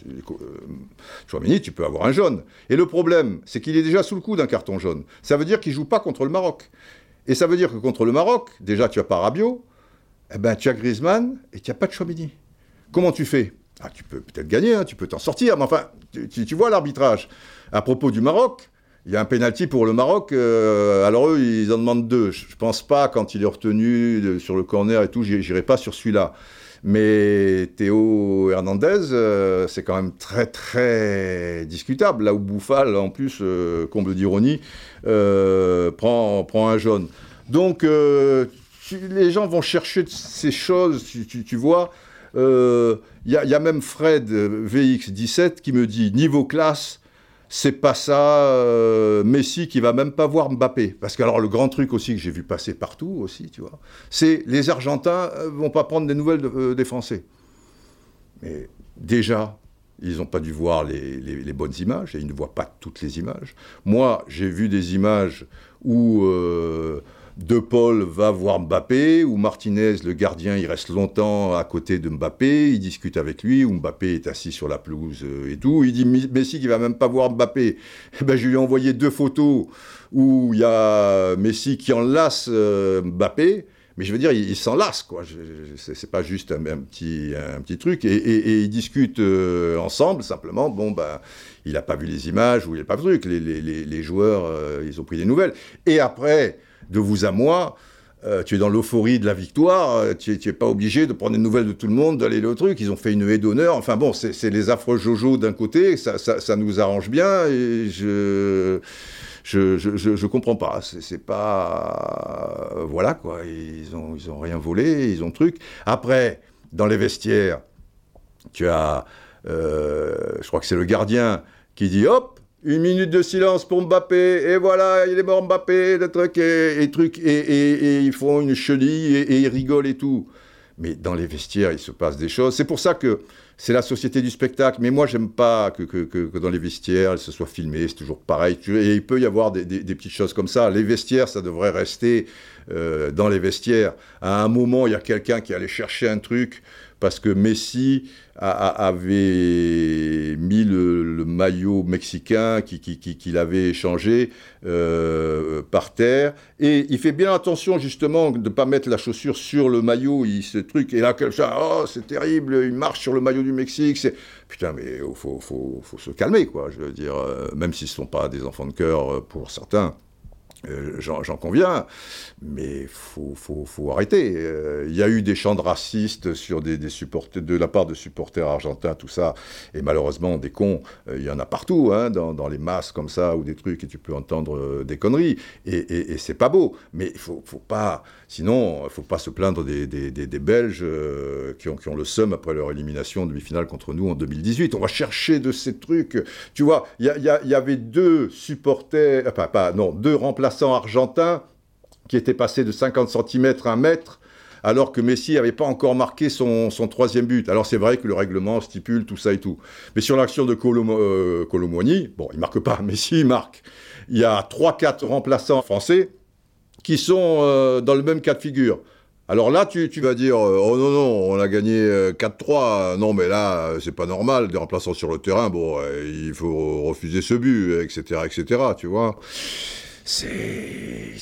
Chouamini, tu peux avoir un jaune. Et le problème, c'est qu'il est déjà sous le coup d'un carton jaune. Ça veut dire qu'il joue pas contre le Maroc. Et ça veut dire que contre le Maroc, déjà tu as pas Rabiot, eh ben, tu as Griezmann et tu n'as pas de Chouamini. Comment tu fais? Ah, Tu peux peut-être gagner, hein, tu peux t'en sortir, mais enfin, tu, tu vois l'arbitrage. À propos du Maroc, il y a un pénalty pour le Maroc. Euh, alors eux, ils en demandent deux. Je, pense pas quand il est retenu sur le corner et tout. J'irai pas sur celui-là. Mais Théo Hernandez, euh, c'est quand même très très discutable. Là où Bouffal, en plus, euh, comble d'ironie, prend, prend un jaune. Donc les gens vont chercher ces choses, tu, vois. Il y, a même Fred VX17 qui me dit niveau classe, c'est pas ça euh, Messi qui va même pas voir Mbappé. Parce que alors le grand truc aussi que j'ai vu passer partout aussi, tu vois, c'est les Argentins euh, vont pas prendre des nouvelles euh, des Français. Mais déjà, ils n'ont pas dû voir les, les, bonnes images et ils ne voient pas toutes les images. Moi, j'ai vu des images où de Paul va voir Mbappé, ou Martinez, le gardien, il reste longtemps à côté de Mbappé, il discute avec lui, ou Mbappé est assis sur la pelouse euh, et tout. Il dit Messi qui va même pas voir Mbappé. Eh ben, je lui ai envoyé deux photos où il y a Messi qui enlace euh, Mbappé. Mais je veux dire, il, s'enlace, quoi. C'est pas juste un, petit, truc. Et, ils discutent euh, ensemble, simplement. Bon, ben, il n'a pas vu les images ou il n'a pas vu le truc. Les, joueurs, ils ont pris des nouvelles. Et après, de vous à moi. Euh, tu es dans l'euphorie de la victoire, euh, tu n'es pas obligé de prendre des nouvelles de tout le monde, d'aller le truc. Ils ont fait une haie d'honneur. Enfin bon, c'est les affreux Jojo d'un côté, ça, nous arrange bien et je. Je, je, je, comprends pas. C'est pas. voilà quoi. Ils ont, ils ont rien volé, ils ont truc. Après, dans les vestiaires, tu as. Euh, je crois que c'est le gardien qui dit hop, une minute de silence pour Mbappé, et voilà, il est mort Mbappé, des trucs, et, trucs, et, ils font une chenille, et, ils rigolent et tout. Mais dans les vestiaires, il se passe des choses. C'est pour ça que c'est la société du spectacle. Mais moi, j'aime pas que, que, que, dans les vestiaires, ce soit filmé, c'est toujours pareil. Et il peut y avoir des, des, petites choses comme ça. Les vestiaires, ça devrait rester euh, dans les vestiaires. À un moment, il y a quelqu'un qui allait chercher un truc parce que Messi avait mis le, maillot mexicain qu'il qui, avait échangé euh, par terre. Et il fait bien attention justement de ne pas mettre la chaussure sur le maillot, il, ce truc. Et là, quelqu'un, oh, c'est terrible, il marche sur le maillot du Mexique. Putain, mais il faut, faut, faut, se calmer, quoi. Je veux dire, euh, même s'ils ne sont pas des enfants de cœur euh, pour certains. Euh, j'en conviens, mais faut, faut, faut arrêter. Euh, il y a eu des chants racistes sur des, supporters, de la part de supporters argentins, tout ça, et malheureusement des cons, euh, il y en a partout, hein, dans, dans, les masses comme ça ou des trucs et tu peux entendre des conneries. Et c'est pas beau, mais il faut, faut pas. Sinon, il faut pas se plaindre des, Belges qui ont, qui, ont, le seum après leur élimination demi-finale contre nous en 2018. On va chercher de ces trucs. Tu vois, il y, avait deux supporters, enfin pas non, deux remplaçants argentin qui était passé de 50 cm à 1 mètre alors que Messi n'avait pas encore marqué son, troisième but. Alors c'est vrai que le règlement stipule tout ça et tout. Mais sur l'action de euh, Colomoni, bon, il marque pas, Messi marque. Il y a 3-4 remplaçants français qui sont euh, dans le même cas de figure. Alors là, tu, vas dire, euh, oh non, non, on a gagné 4-3. Non, mais là, c'est pas normal, des remplaçants sur le terrain, bon, il faut refuser ce but, etc., etc., tu vois c'est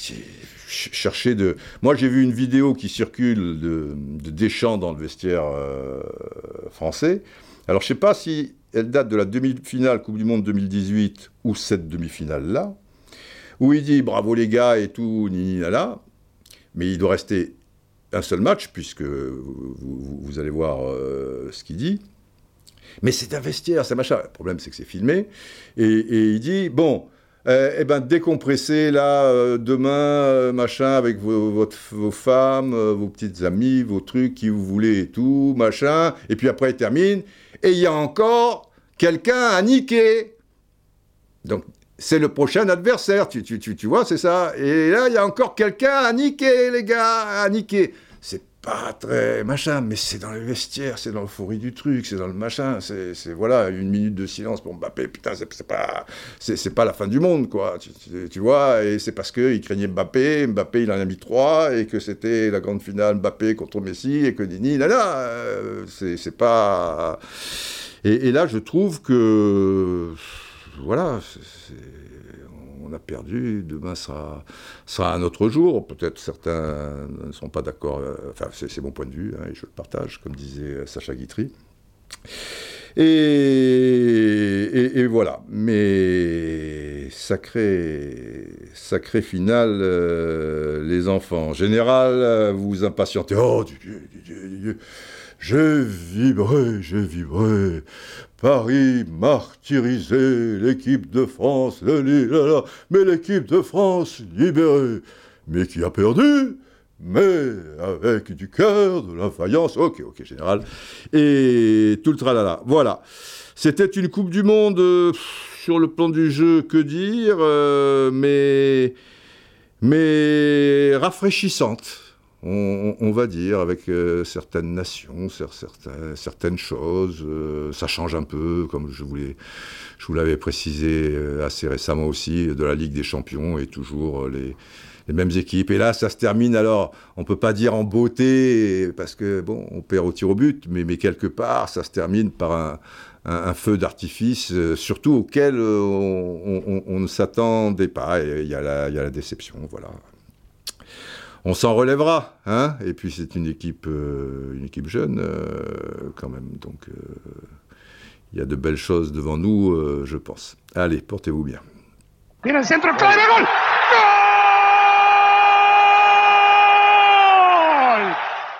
chercher de. Moi, j'ai vu une vidéo qui circule de, Deschamps dans le vestiaire euh, français. Alors, je sais pas si elle date de la demi-finale Coupe du Monde 2018 ou cette demi-finale-là, où il dit bravo les gars et tout, ni là, mais il doit rester un seul match, puisque vous, allez voir euh, ce qu'il dit. Mais c'est un vestiaire, c'est machin. Le problème, c'est que c'est filmé. et, il dit bon, euh, eh ben décompressez là euh, demain machin avec vos, vos femmes, vos petites amies, vos trucs qui vous voulez et tout machin et puis après il termine et il y a encore quelqu'un à niquer. Donc c'est le prochain adversaire, tu, tu, tu, tu vois, c'est ça. Et là, il y a encore quelqu'un à niquer, les gars, à niquer. C'est pas très machin, mais c'est dans le vestiaire, c'est dans l'euphorie du truc, c'est dans le machin, c'est voilà, une minute de silence pour Mbappé, putain, c'est pas, c'est pas la fin du monde, quoi, tu, vois, et c'est parce qu'il craignait Mbappé, Mbappé il en a mis trois, et que c'était la grande finale Mbappé contre Messi, et que Dini, là là, c'est pas... Et, et, là, je trouve que, voilà, on a perdu, demain sera, sera un autre jour. Peut-être certains ne sont pas d'accord, euh, enfin c'est mon point de vue, hein, et je le partage, comme disait Sacha Guitry. Et, voilà. Mais sacré, sacré final, euh, les enfants. En général, vous impatientez. Oh, Dieu, Dieu, Dieu. J'ai vibré, j'ai vibré. Paris martyrisé, l'équipe de France, le, mais l'équipe de France libérée. Mais qui a perdu? Mais avec du cœur, de la faïence, ok, ok, général, et tout le tralala. Voilà. C'était une Coupe du Monde sur le plan du jeu, que dire, euh, mais, mais rafraîchissante on, va dire, avec euh, certaines nations, certaines choses. Euh, ça change un peu, comme je, voulais, je vous l'avais précisé euh, assez récemment aussi, de la Ligue des Champions et toujours les, mêmes équipes. Et là, ça se termine alors, on peut pas dire en beauté, parce que, bon, on perd au tir au but, mais, mais quelque part, ça se termine par un, feu d'artifice, surtout auquel on, ne s'attendait pas. Il y, a la déception, voilà on s'en relèvera, hein Et puis c'est une équipe, euh, une équipe jeune euh, quand même, donc euh, il y a de belles choses devant nous, je pense. Allez, portez-vous bien. centre,